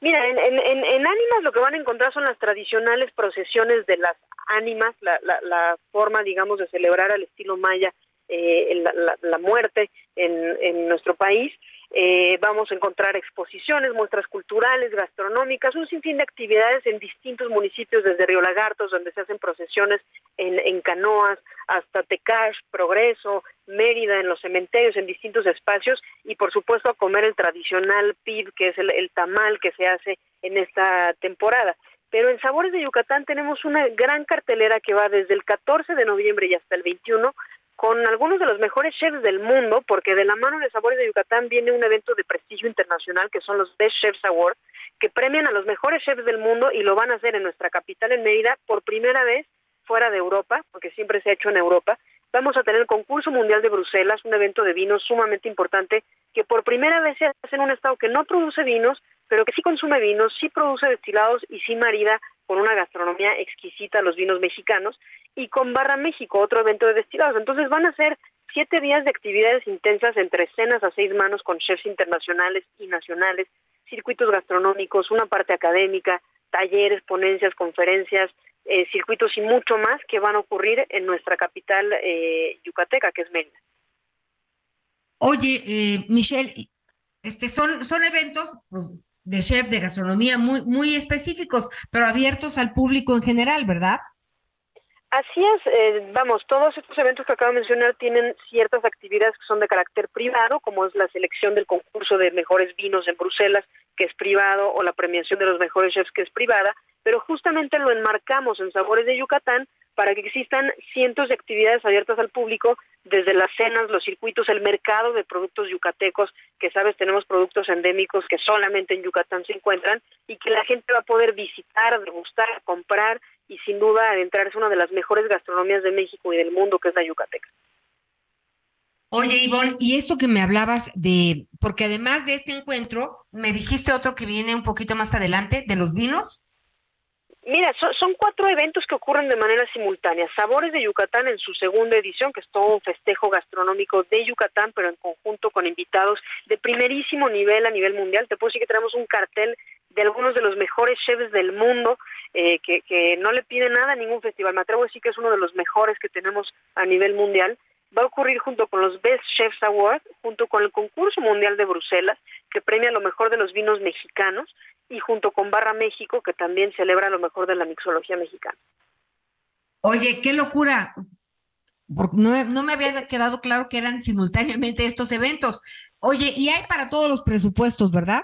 Mira, en, en, en, Ánimas lo que van a encontrar son las tradicionales procesiones de las ánimas, la, la, la forma, digamos, de celebrar al estilo maya eh, la, la, muerte en, en nuestro país. Eh, vamos a encontrar exposiciones, muestras culturales, gastronómicas, un sinfín de actividades en distintos municipios, desde Río Lagartos, donde se hacen procesiones en, canoas, hasta Tecash, Progreso, Mérida, en los cementerios, en distintos espacios, y por supuesto a comer el tradicional PIB, que es el, el tamal que se hace en esta temporada. Pero en Sabores de Yucatán tenemos una gran cartelera que va desde el 14 de noviembre y hasta el 21 con algunos de los mejores chefs del mundo, porque de la mano de Sabores de Yucatán viene un evento de prestigio internacional que son los Best Chefs Awards, que premian a los mejores chefs del mundo y lo van a hacer en nuestra capital, en Mérida, por primera vez fuera de Europa, porque siempre se ha hecho en Europa. Vamos a tener el concurso mundial de Bruselas, un evento de vinos sumamente importante que por primera vez se hace en un estado que no produce vinos, pero que sí consume vinos, sí produce destilados y sí marida con una gastronomía exquisita los vinos mexicanos y con Barra México, otro evento de destilados. Entonces van a ser siete días de actividades intensas entre cenas a seis manos con chefs internacionales y nacionales, circuitos gastronómicos, una parte académica, talleres, ponencias, conferencias, eh, circuitos y mucho más que van a ocurrir en nuestra capital eh, yucateca, que es Mérida. Oye, eh, Michelle, este son, son eventos pues, de chef de gastronomía muy, muy específicos, pero abiertos al público en general, ¿verdad? Así es, eh, vamos, todos estos eventos que acabo de mencionar tienen ciertas actividades que son de carácter privado, como es la selección del concurso de mejores vinos en Bruselas, que es privado, o la premiación de los mejores chefs, que es privada, pero justamente lo enmarcamos en Sabores de Yucatán para que existan cientos de actividades abiertas al público, desde las cenas, los circuitos, el mercado de productos yucatecos, que sabes, tenemos productos endémicos que solamente en Yucatán se encuentran y que la gente va a poder visitar, degustar, comprar y sin duda adentrarse una de las mejores gastronomías de México y del mundo, que es la yucateca. Oye, Ivonne, y esto que me hablabas de, porque además de este encuentro, me dijiste otro que viene un poquito más adelante, de los vinos. Mira, son, cuatro eventos que ocurren de manera simultánea. Sabores de Yucatán en su segunda edición, que es todo un festejo gastronómico de Yucatán, pero en conjunto con invitados de primerísimo nivel a nivel mundial. Te puedo decir que tenemos un cartel de algunos de los mejores chefs del mundo, eh, que, que no le pide nada a ningún festival. Me atrevo a decir que es uno de los mejores que tenemos a nivel mundial va a ocurrir junto con los Best Chefs Awards, junto con el concurso mundial de Bruselas, que premia lo mejor de los vinos mexicanos, y junto con Barra México, que también celebra lo mejor de la mixología mexicana. Oye, qué locura. no, no me había quedado claro que eran simultáneamente estos eventos. Oye, y hay para todos los presupuestos, ¿verdad?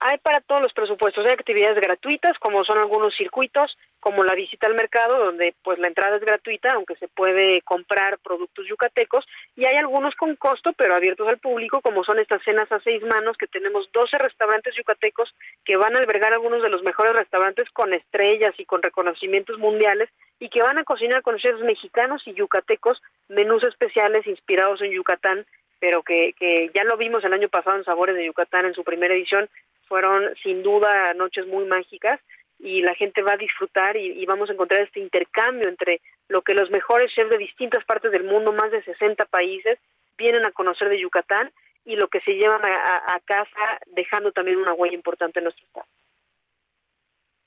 Hay para todos los presupuestos, hay actividades gratuitas, como son algunos circuitos, como la visita al mercado, donde pues la entrada es gratuita, aunque se puede comprar productos yucatecos, y hay algunos con costo, pero abiertos al público, como son estas cenas a seis manos, que tenemos 12 restaurantes yucatecos que van a albergar algunos de los mejores restaurantes con estrellas y con reconocimientos mundiales, y que van a cocinar con chefs mexicanos y yucatecos menús especiales inspirados en Yucatán, pero que, que ya lo vimos el año pasado en Sabores de Yucatán en su primera edición, fueron sin duda noches muy mágicas y la gente va a disfrutar y, vamos a encontrar este intercambio entre lo que los mejores chefs de distintas partes del mundo, más de 60 países, vienen a conocer de Yucatán y lo que se llevan a, casa dejando también una huella importante en nuestro estado.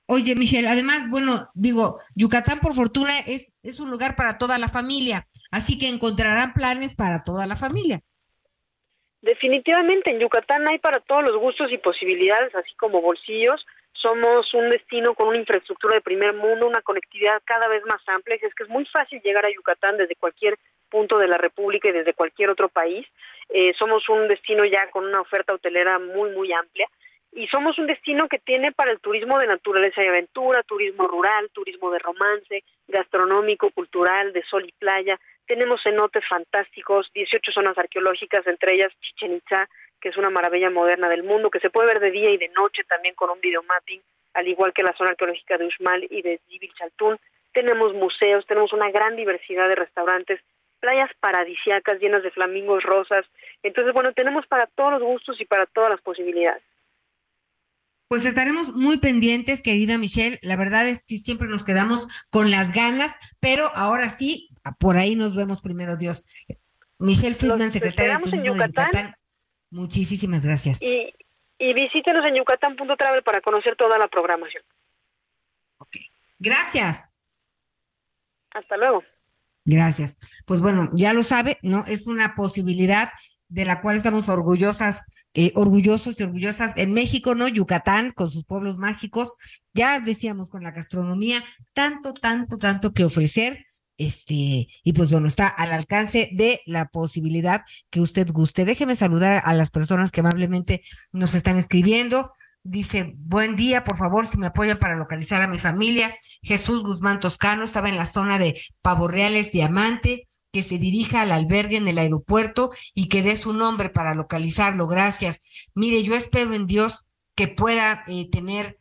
Oye, Michelle, además, bueno, digo, Yucatán por fortuna es, es un lugar para toda la familia, así que encontrarán planes para toda la familia. Definitivamente en Yucatán hay para todos los gustos y posibilidades, así como bolsillos. Somos un destino con una infraestructura de primer mundo, una conectividad cada vez más amplia. Es que es muy fácil llegar a Yucatán desde cualquier punto de la República y desde cualquier otro país. Eh, somos un destino ya con una oferta hotelera muy, muy amplia. Y somos un destino que tiene para el turismo de naturaleza y aventura, turismo rural, turismo de romance, gastronómico, cultural, de sol y playa, tenemos cenotes fantásticos, 18 zonas arqueológicas, entre ellas Chichen Itza, que es una maravilla moderna del mundo, que se puede ver de día y de noche también con un videomapping, al igual que la zona arqueológica de Uxmal y de Jibil Chaltún. Tenemos museos, tenemos una gran diversidad de restaurantes, playas paradisiacas llenas de flamingos rosas. Entonces, bueno, tenemos para todos los gustos y para todas las posibilidades. Pues estaremos muy pendientes, querida Michelle. La verdad es que siempre nos quedamos con las ganas, pero ahora sí, por ahí nos vemos primero, Dios. Michelle Friedman, secretaria de Turismo de Yucatán. Muchísimas gracias. Y, y visítenos en yucatán.travel para conocer toda la programación. Ok, gracias. Hasta luego. Gracias. Pues bueno, ya lo sabe, ¿no? Es una posibilidad de la cual estamos orgullosas, eh, orgullosos y orgullosas en México, ¿no? Yucatán, con sus pueblos mágicos, ya decíamos con la gastronomía, tanto, tanto, tanto que ofrecer, este, y pues bueno, está al alcance de la posibilidad que usted guste. Déjeme saludar a las personas que amablemente nos están escribiendo. Dice, buen día, por favor, si me apoyan para localizar a mi familia. Jesús Guzmán Toscano estaba en la zona de Pavo Reales Diamante que se dirija al albergue en el aeropuerto y que dé su nombre para localizarlo. Gracias. Mire, yo espero en Dios que pueda eh, tener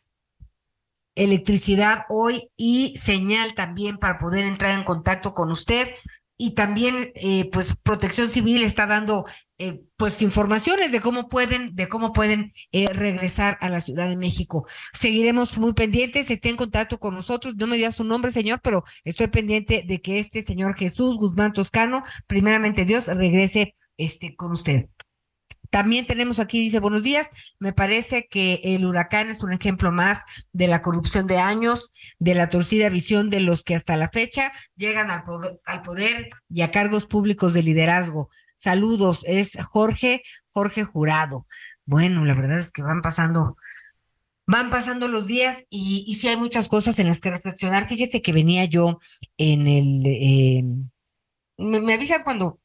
electricidad hoy y señal también para poder entrar en contacto con usted y también eh, pues Protección Civil está dando eh, pues informaciones de cómo pueden de cómo pueden eh, regresar a la Ciudad de México. Seguiremos muy pendientes, esté en contacto con nosotros. No me diga su nombre, señor, pero estoy pendiente de que este señor Jesús Guzmán Toscano, primeramente Dios, regrese este con usted. También tenemos aquí, dice, buenos días, me parece que el huracán es un ejemplo más de la corrupción de años, de la torcida visión de los que hasta la fecha llegan al poder, y a cargos públicos de liderazgo. Saludos, es Jorge, Jorge Jurado. Bueno, la verdad es que van pasando, van pasando los días y, sí hay muchas cosas en las que reflexionar. Fíjese que venía yo en el, eh, me avisan cuando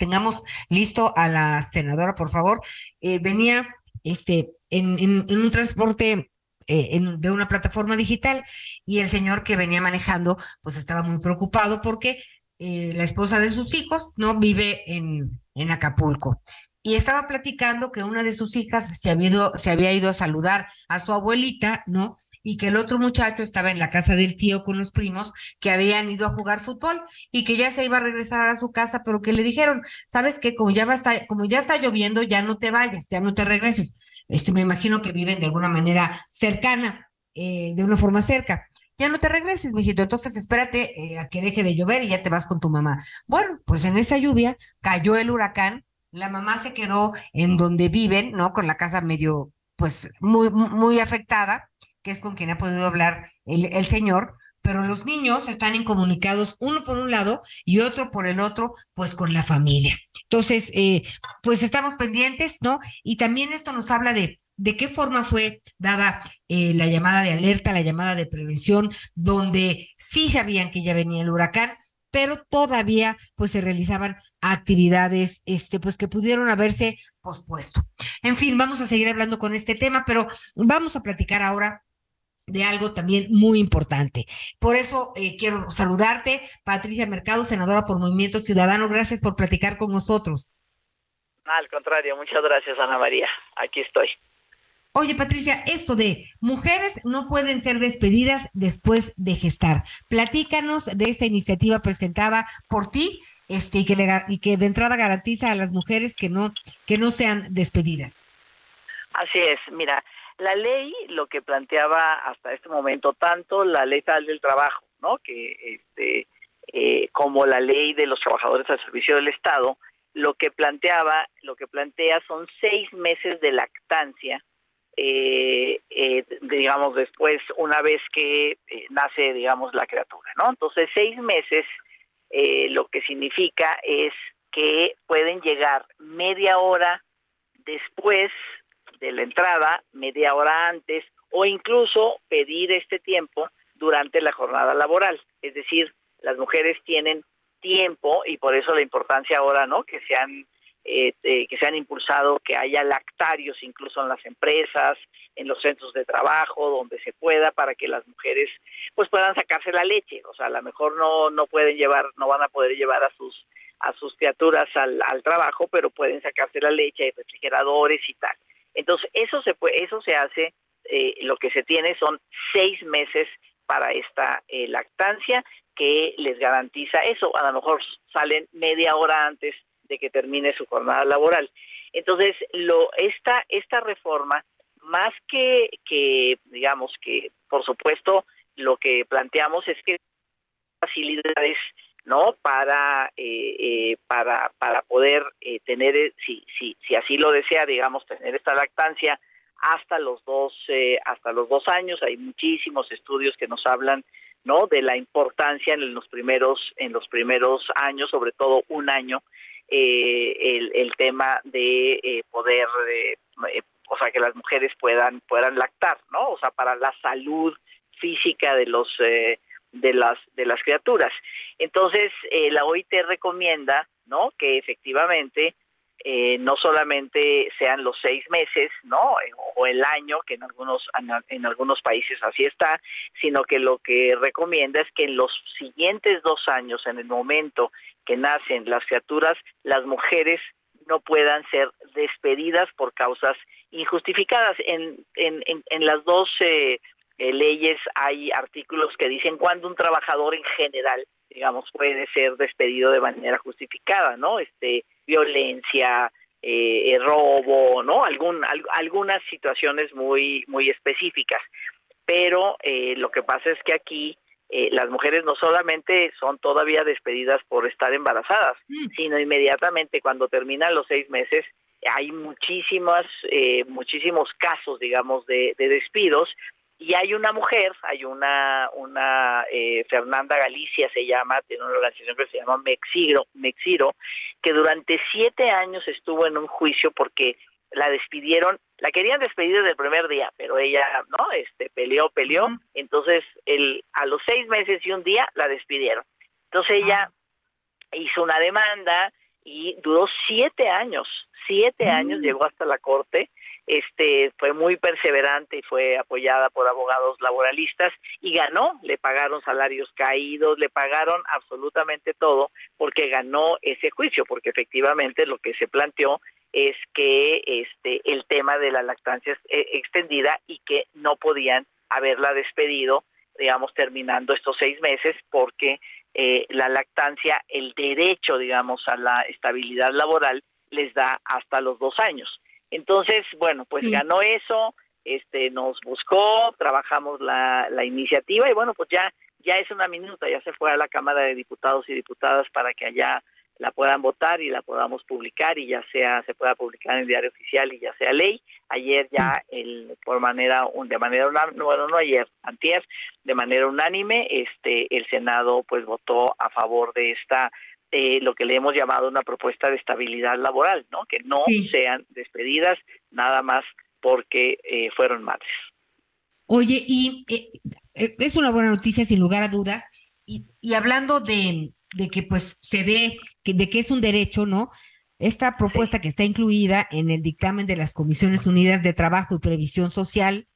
tengamos listo a la senadora, por favor. Eh, venía este, en, un transporte eh, de una plataforma digital y el señor que venía manejando pues estaba muy preocupado porque eh, la esposa de sus hijos no vive en, en Acapulco y estaba platicando que una de sus hijas se había, ido, se había ido a saludar a su abuelita, ¿no? Y que el otro muchacho estaba en la casa del tío con los primos que habían ido a jugar fútbol y que ya se iba a regresar a su casa, pero que le dijeron, sabes que como ya va a estar, como ya está lloviendo, ya no te vayas, ya no te regreses. Este, me imagino que viven de alguna manera cercana, eh, de una forma cerca. Ya no te regreses, mijito, entonces espérate eh, a que deje de llover y ya te vas con tu mamá. Bueno, pues en esa lluvia cayó el huracán, la mamá se quedó en donde viven, ¿no? Con la casa medio, pues, muy, muy afectada, que es con quien ha podido hablar el, señor, pero los niños están incomunicados uno por un lado y otro por el otro, pues con la familia. Entonces, eh, pues estamos pendientes, ¿no? Y también esto nos habla de de qué forma fue dada eh, la llamada de alerta, la llamada de prevención, donde sí sabían que ya venía el huracán, pero todavía pues se realizaban actividades este pues que pudieron haberse pospuesto. En fin, vamos a seguir hablando con este tema, pero vamos a platicar ahora de algo también muy importante. Por eso eh, quiero saludarte, Patricia Mercado, senadora por Movimiento Ciudadano. Gracias por platicar con nosotros. Al contrario, muchas gracias, Ana María. Aquí estoy. Oye, Patricia, esto de mujeres no pueden ser despedidas después de gestar. Platícanos de esta iniciativa presentada por ti este, y, que y que de entrada garantiza a las mujeres que no, que no sean despedidas. Así es, mira, la ley lo que planteaba hasta este momento, tanto la ley tal del trabajo, ¿no? Que este, eh, como la ley de los trabajadores al servicio del Estado, lo que planteaba, lo que plantea son seis meses de lactancia eh, eh, digamos, después, una vez que eh, nace, digamos, la criatura, ¿no? Entonces, seis meses lo que significa es que pueden llegar media hora después de la entrada, media hora antes, o incluso pedir este tiempo durante la jornada laboral. Es decir, las mujeres tienen tiempo y por eso la importancia ahora, ¿no? Que sean eh, eh, que se han impulsado que haya lactarios incluso en las empresas, en los centros de trabajo, donde se pueda, para que las mujeres pues puedan sacarse la leche. O sea, a lo mejor no, no pueden llevar, no van a poder llevar a sus a sus criaturas al, al trabajo, pero pueden sacarse la leche, hay refrigeradores y tal. Entonces, eso se puede, eso se hace, eh, lo que se tiene son seis meses para esta eh, lactancia que les garantiza eso. A lo mejor salen media hora antes de que termine su jornada laboral. Entonces, lo esta esta reforma más que que digamos que por supuesto lo que planteamos es que facilidades no para eh, eh, para para poder eh, tener si si si así lo desea digamos tener esta lactancia hasta los dos hasta los dos años. Hay muchísimos estudios que nos hablan no de la importancia en los primeros en los primeros años sobre todo un año eh, el, el, tema de eh, poder, eh, o sea, que las mujeres puedan puedan lactar, ¿no? O sea, para la salud física de los de las de las criaturas. Entonces, la OIT recomienda, ¿no? Que efectivamente eh, no solamente sean los seis meses, ¿no? O el año, que en algunos, en algunos países así está, sino que lo que recomienda es que en los siguientes dos años, en el momento que nacen las criaturas, las mujeres no puedan ser despedidas por causas injustificadas. En, en, en, las dos eh, eh, leyes hay artículos que dicen cuando un trabajador en general, digamos, puede ser despedido de manera justificada, ¿no? Este, violencia, eh, robo, ¿no? Algún, algunas situaciones muy, muy específicas. Pero eh, lo que pasa es que aquí eh, las mujeres no solamente son todavía despedidas por estar embarazadas, mm. sino inmediatamente cuando terminan los seis meses hay muchísimas, eh, muchísimos casos, digamos, de, de despidos y hay una mujer, hay una, una eh, Fernanda Galicia se llama, tiene una organización que se llama Mexiro, Mexiro, que durante siete años estuvo en un juicio porque la despidieron, la querían despedir desde el primer día, pero ella, ¿no? Este, peleó, peleó, entonces el, a los seis meses y un día la despidieron. Entonces ella hizo una demanda y duró siete años, siete mm. años, llegó hasta la corte, este fue muy perseverante y fue apoyada por abogados laboralistas y ganó, le pagaron salarios caídos, le pagaron absolutamente todo porque ganó ese juicio, porque efectivamente lo que se planteó es que este el tema de la lactancia eh, extendida y que no podían haberla despedido, digamos, terminando estos seis meses, porque eh, la lactancia, el derecho, digamos, a la estabilidad laboral les da hasta los dos años. Entonces, bueno, pues ganó eso, este, nos buscó, trabajamos la, la iniciativa y bueno, pues ya, ya es una minuta, ya se fue a la Cámara de Diputados y Diputadas para que allá la puedan votar y la podamos publicar y ya sea se pueda publicar en el diario oficial y ya sea ley. Ayer ya el por manera de manera unánime, bueno no ayer, antier, de manera unánime, este el Senado pues votó a favor de esta eh, lo que le hemos llamado una propuesta de estabilidad laboral, ¿no? Que no sean despedidas nada más porque eh, fueron madres. Oye, y eh, es una buena noticia sin lugar a dudas. Y, y hablando de, de que pues se ve que, de que es un derecho, ¿no? Esta propuesta que está incluida en el dictamen de las Comisiones Unidas de Trabajo y Previsión Social,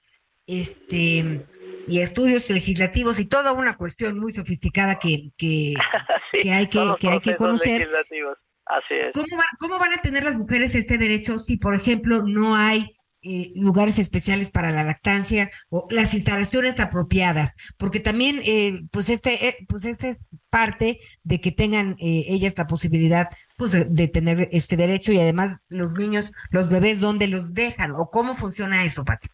este, y estudios legislativos y toda una cuestión muy sofisticada que, que, que hay que, que hay que conocer. Así es. ¿Cómo, ¿Cómo van a tener las mujeres este derecho si, por ejemplo, no hay eh, lugares especiales para la lactancia o las instalaciones apropiadas, porque también, eh, pues este, eh, pues es parte de que tengan ellas la posibilidad, pues, de, tener este derecho y además los niños, los bebés, ¿dónde los dejan o cómo funciona eso, Pati?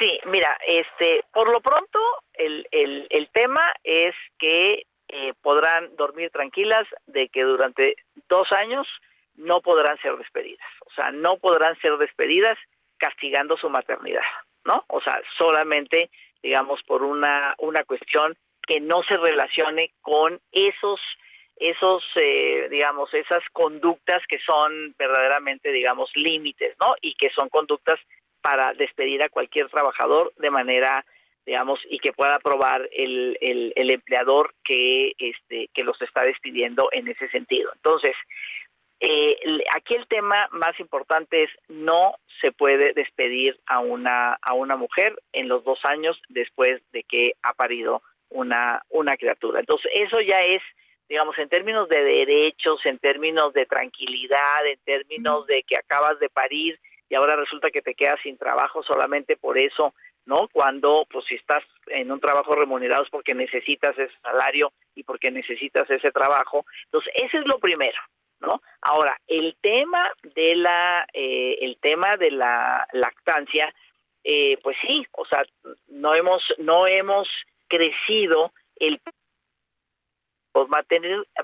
Sí, mira, este, por lo pronto el, el, el tema es que podrán dormir tranquilas de que durante dos años no podrán ser despedidas, o sea, no podrán ser despedidas castigando su maternidad, ¿no? O sea, solamente, digamos, por una, una cuestión que no se relacione con esos, esos, eh, digamos, esas conductas que son verdaderamente, digamos, límites, ¿no? Y que son conductas para despedir a cualquier trabajador de manera digamos, y que pueda probar el, el, el, empleador que, este, que los está despidiendo en ese sentido. Entonces, eh, aquí el tema más importante es no se puede despedir a una a una mujer en los dos años después de que ha parido una una criatura. Entonces eso ya es digamos en términos de derechos, en términos de tranquilidad, en términos de que acabas de parir y ahora resulta que te quedas sin trabajo solamente por eso, ¿no? Cuando pues si estás en un trabajo remunerado es porque necesitas ese salario y porque necesitas ese trabajo. Entonces, ese es lo primero. ¿no? Ahora, el tema de la, eh, el tema de la lactancia, eh, pues sí, o sea, no hemos, no hemos crecido el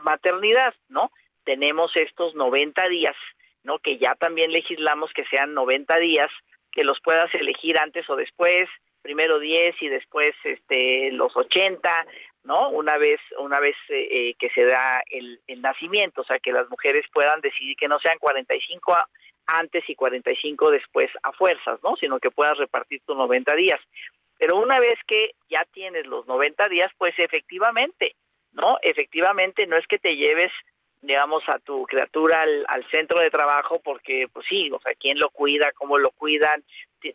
maternidad, ¿no? Tenemos estos 90 días, ¿no? Que ya también legislamos que sean 90 días, que los puedas elegir antes o después, primero 10 y después este los 80, ¿no? Una vez, una vez eh, eh, que se da el, nacimiento, o sea, que las mujeres puedan decidir que no sean 45 antes y 45 después a fuerzas, ¿no? Sino que puedas repartir tus 90 días. Pero una vez que ya tienes los 90 días, pues efectivamente, ¿no? Efectivamente no es que te lleves digamos a tu criatura al, centro de trabajo porque pues sí, o sea, quién lo cuida, cómo lo cuidan,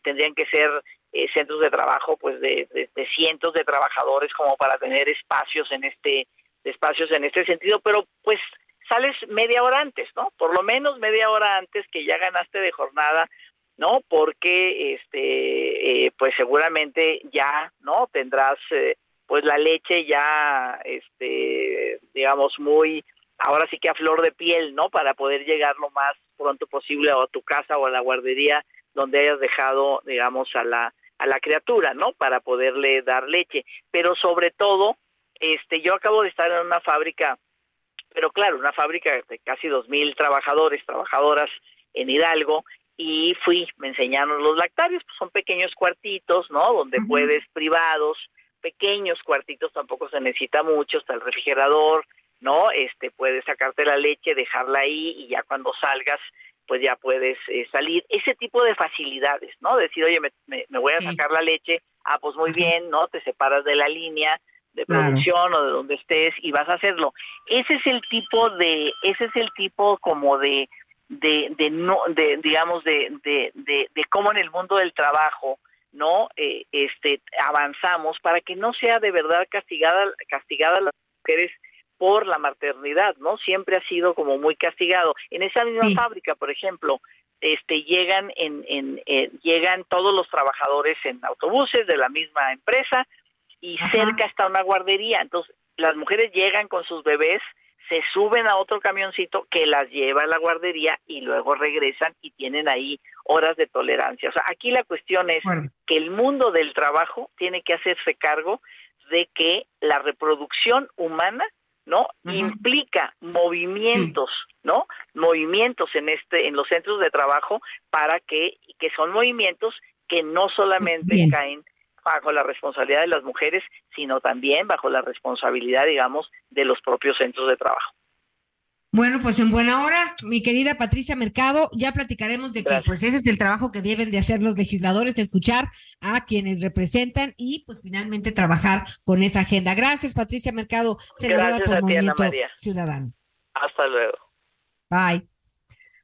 tendrían que ser eh, centros de trabajo pues de, de, cientos de trabajadores como para tener espacios en este espacios en este sentido pero pues sales media hora antes no por lo menos media hora antes que ya ganaste de jornada no porque este eh, pues seguramente ya no tendrás eh, pues la leche ya este digamos muy ahora sí que a flor de piel no para poder llegar lo más pronto posible a tu casa o a la guardería donde hayas dejado digamos a la a la criatura, ¿no? Para poderle dar leche. Pero sobre todo, este, yo acabo de estar en una fábrica, pero claro, una fábrica de casi dos mil trabajadores, trabajadoras en Hidalgo, y fui, me enseñaron los lactarios, pues son pequeños cuartitos, ¿no? Donde puedes privados, pequeños cuartitos, tampoco se necesita mucho, está el refrigerador, ¿no? Este, puedes sacarte la leche, dejarla ahí y ya cuando salgas pues ya puedes eh, salir. Ese tipo de facilidades, ¿no? Decir, oye, me, me, voy a sacar la leche, ah, pues muy bien, ¿no? Te separas de la línea de producción o de donde estés y vas a hacerlo. Ese es el tipo de, ese es el tipo como de, de, de no, de, digamos, de, de, de, de cómo en el mundo del trabajo, ¿no? Eh, este, avanzamos para que no sea de verdad castigada, castigada las mujeres por la maternidad, ¿no? Siempre ha sido como muy castigado. En esa misma fábrica, por ejemplo, este llegan en, en, llegan todos los trabajadores en autobuses de la misma empresa y cerca está una guardería entonces las mujeres llegan con sus bebés se suben a otro camioncito que las lleva a la guardería y luego regresan y tienen ahí horas de tolerancia. O sea, aquí la cuestión es que el mundo del trabajo tiene que hacerse cargo de que la reproducción humana no implica movimientos no movimientos en este en los centros de trabajo para que que son movimientos que no solamente caen bajo la responsabilidad de las mujeres, sino también bajo la responsabilidad, digamos, de los propios centros de trabajo. Bueno, pues en buena hora, mi querida Patricia Mercado, ya platicaremos de que pues ese es el trabajo que deben de hacer los legisladores, escuchar a quienes representan y pues finalmente trabajar con esa agenda. Gracias, Patricia Mercado, senadora por Movimiento Ciudadano. Hasta luego. Bye.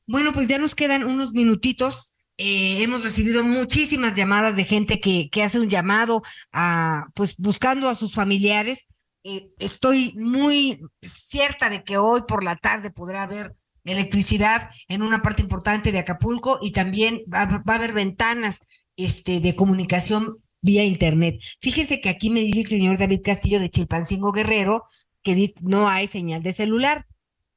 Bueno, pues ya nos quedan unos minutitos eh, hemos recibido muchísimas llamadas de gente que, que hace un llamado a, pues, buscando a sus familiares. Eh, estoy muy cierta de que hoy por la tarde podrá haber electricidad en una parte importante de Acapulco y también va, va, a haber ventanas este, de comunicación vía internet. Fíjense que aquí me dice el señor David Castillo de Chilpancingo Guerrero que no hay señal de celular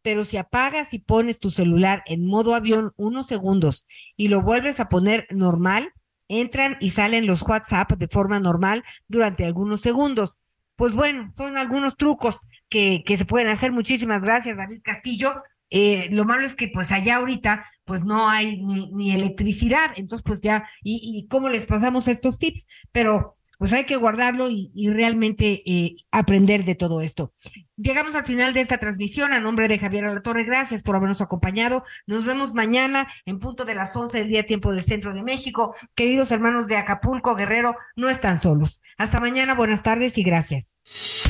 pero si apagas y pones tu celular en modo avión unos segundos y lo vuelves a poner normal, entran y salen los WhatsApp de forma normal durante algunos segundos. Pues bueno, son algunos trucos que, que se pueden hacer. Muchísimas gracias, David Castillo. Eh, lo malo es que pues allá ahorita pues no hay ni, electricidad, entonces pues ya, y, y cómo les pasamos estos tips, pero pues hay que guardarlo y, realmente eh, aprender de todo esto. Llegamos al final de esta transmisión. A nombre de Javier Alatorre, gracias por habernos acompañado. Nos vemos mañana en punto de las 11 del día tiempo del centro de México. Queridos hermanos de Acapulco, Guerrero, no están solos. Hasta mañana, buenas tardes y gracias. you